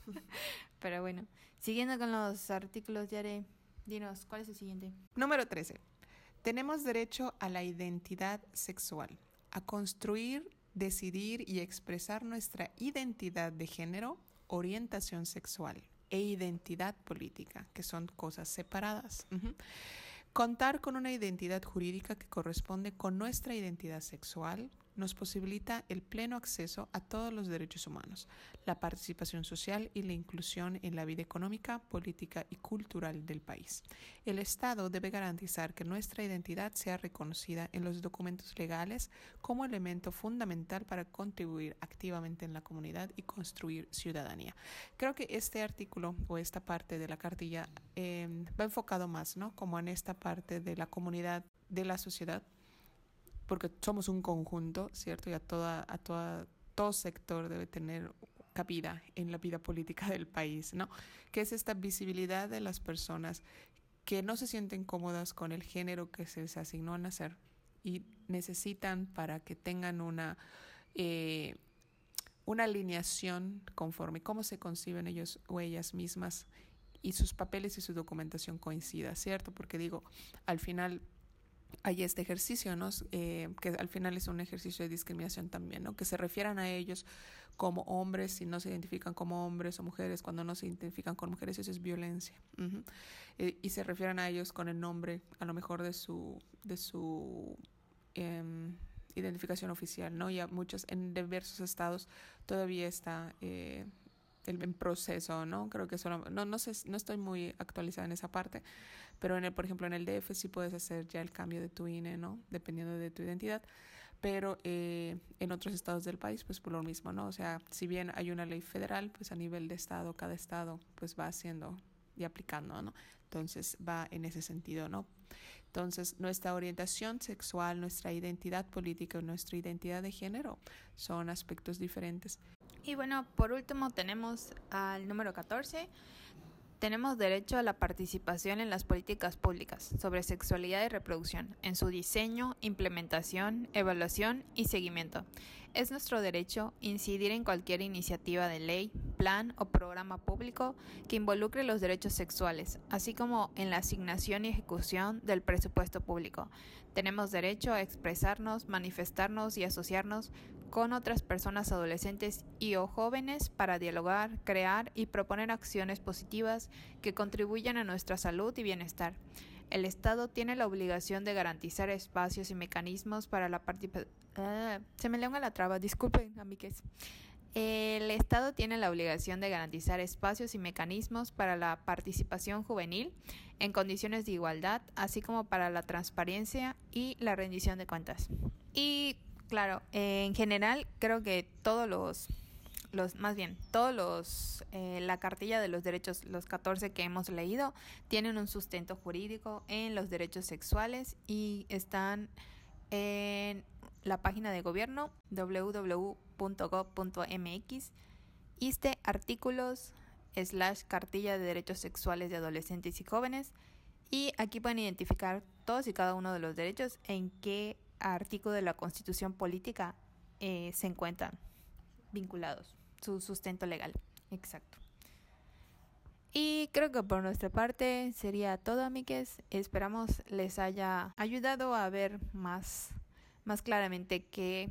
S2: <laughs> Pero bueno, siguiendo con los artículos, ya haré Dinos, ¿cuál es el siguiente?
S1: Número 13. Tenemos derecho a la identidad sexual, a construir, decidir y expresar nuestra identidad de género, orientación sexual e identidad política, que son cosas separadas. Contar con una identidad jurídica que corresponde con nuestra identidad sexual, nos posibilita el pleno acceso a todos los derechos humanos, la participación social y la inclusión en la vida económica, política y cultural del país. El Estado debe garantizar que nuestra identidad sea reconocida en los documentos legales como elemento fundamental para contribuir activamente en la comunidad y construir ciudadanía. Creo que este artículo o esta parte de la cartilla eh, va enfocado más, ¿no? Como en esta parte de la comunidad, de la sociedad porque somos un conjunto, ¿cierto? Y a, toda, a toda, todo sector debe tener cabida en la vida política del país, ¿no? Que es esta visibilidad de las personas que no se sienten cómodas con el género que se les asignó a nacer y necesitan para que tengan una, eh, una alineación conforme cómo se conciben ellos o ellas mismas y sus papeles y su documentación coincida, ¿cierto? Porque digo, al final hay este ejercicio, ¿no? Eh, que al final es un ejercicio de discriminación también, ¿no? Que se refieran a ellos como hombres si no se identifican como hombres o mujeres, cuando no se identifican como mujeres, eso es violencia. Eh, y se refieran a ellos con el nombre, a lo mejor de su, de su em, identificación oficial, ¿no? Y a muchos, en diversos estados todavía está... El, proceso, ¿no? Creo que solo, no, no sé, no estoy muy actualizada en esa parte, pero en el, por ejemplo, en el DF sí puedes hacer ya el cambio de tu INE, ¿no? Dependiendo de tu identidad, pero eh, en otros estados del país, pues por lo mismo, ¿no? O sea, si bien hay una ley federal, pues a nivel de estado, cada estado, pues va haciendo y aplicando, ¿no? Entonces va en ese sentido, ¿no? Entonces, nuestra orientación sexual, nuestra identidad política, nuestra identidad de género son aspectos diferentes
S2: Y bueno, por último tenemos al número 14. Tenemos derecho a la participación en las políticas públicas sobre sexualidad y reproducción, en su diseño, implementación, evaluación y seguimiento. Es nuestro derecho incidir en cualquier iniciativa de ley, plan o programa público que involucre los derechos sexuales, así como en la asignación y ejecución del presupuesto público. Tenemos derecho a expresarnos, manifestarnos y asociarnos con otras personas adolescentes y o jóvenes para dialogar, crear y proponer acciones positivas que contribuyan a nuestra salud y bienestar. El Estado tiene la obligación de garantizar espacios y mecanismos para la participación. Ah, se me leonga la traba, disculpen, amigues. El Estado tiene la obligación de garantizar espacios y mecanismos para la participación juvenil en condiciones de igualdad, así como para la transparencia y la rendición de cuentas. Y Claro, en general creo que todos los, los más bien, todos los, eh, la cartilla de los derechos, los 14 que hemos leído, tienen un sustento jurídico en los derechos sexuales y están en la página de gobierno www.gov.mx, este artículos slash cartilla de derechos sexuales de adolescentes y jóvenes y aquí pueden identificar todos y cada uno de los derechos en qué artículo de la Constitución Política eh, se encuentran vinculados, su sustento legal. Exacto. Y creo que por nuestra parte sería todo, amigues. Esperamos les haya ayudado a ver más, más claramente qué,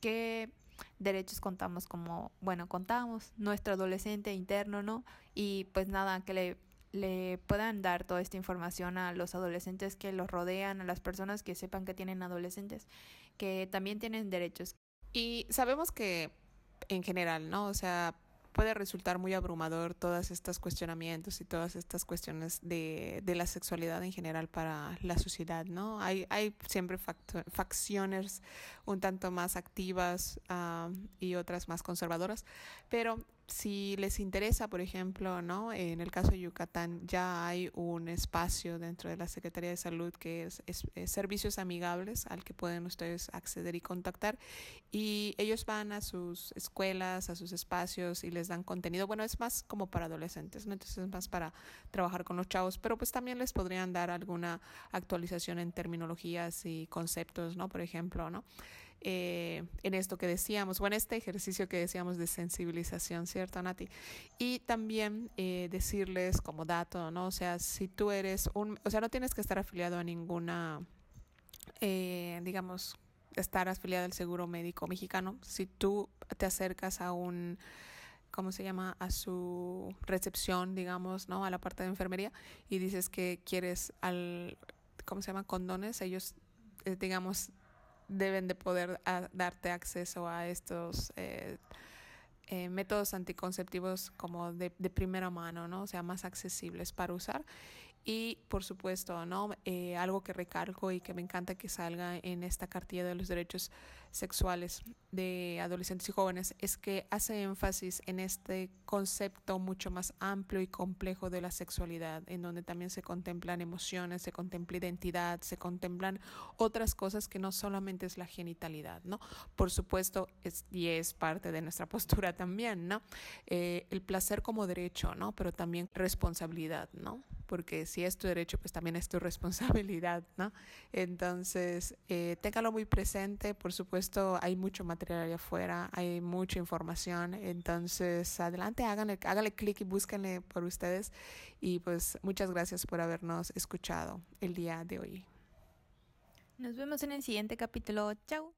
S2: qué derechos contamos como, bueno, contamos nuestro adolescente interno, ¿no? Y pues nada, que le le puedan dar toda esta información a los adolescentes que los rodean, a las personas que sepan que tienen adolescentes, que también tienen derechos.
S1: Y sabemos que en general, ¿no? O sea, puede resultar muy abrumador todos estos cuestionamientos y todas estas cuestiones de, de la sexualidad en general para la sociedad, ¿no? Hay, hay siempre facciones un tanto más activas uh, y otras más conservadoras, pero si les interesa, por ejemplo, ¿no? En el caso de Yucatán ya hay un espacio dentro de la Secretaría de Salud que es, servicios amigables al que pueden ustedes acceder y contactar y ellos van a sus escuelas, a sus espacios y les dan contenido. Bueno, es más como para adolescentes, ¿no? Entonces es más para trabajar con los chavos, pero pues también les podrían dar alguna actualización en terminologías y conceptos, ¿no? Por ejemplo, ¿no? Eh, en esto que decíamos, bueno, este ejercicio que decíamos de sensibilización, ¿cierto, Nati? Y también eh, decirles como dato, ¿no? O sea, si tú eres un, o sea, no tienes que estar afiliado a ninguna, eh, digamos, estar afiliado al seguro médico mexicano. Si tú te acercas a un ¿cómo se llama? a su recepción, digamos, ¿no? A la parte de enfermería y dices que quieres al ¿cómo se llama? condones, ellos digamos deben de poder darte acceso a estos eh, eh, métodos anticonceptivos como de, de, primera mano, ¿no? O sea, más accesibles para usar. Y por supuesto, ¿no? Eh, algo que recalco y que me encanta que salga en esta cartilla de los derechos sexuales de adolescentes y jóvenes es que hace énfasis en este concepto mucho más amplio y complejo de la sexualidad, en donde también se contemplan emociones, se contempla identidad, se contemplan otras cosas que no solamente es la genitalidad, ¿no? Por supuesto, es, y es parte de nuestra <laughs> postura también, ¿no? Eh, el placer como derecho, ¿no? Pero también responsabilidad, ¿no? Porque si es tu derecho, pues también es tu responsabilidad, ¿no? Entonces, eh, téngalo muy presente, por supuesto, hay mucho material allá afuera, hay mucha información, entonces, adelante, háganle, háganle clic y búsquenle por ustedes y pues muchas gracias por habernos escuchado el día de hoy.
S2: Nos vemos en el siguiente capítulo. Chao.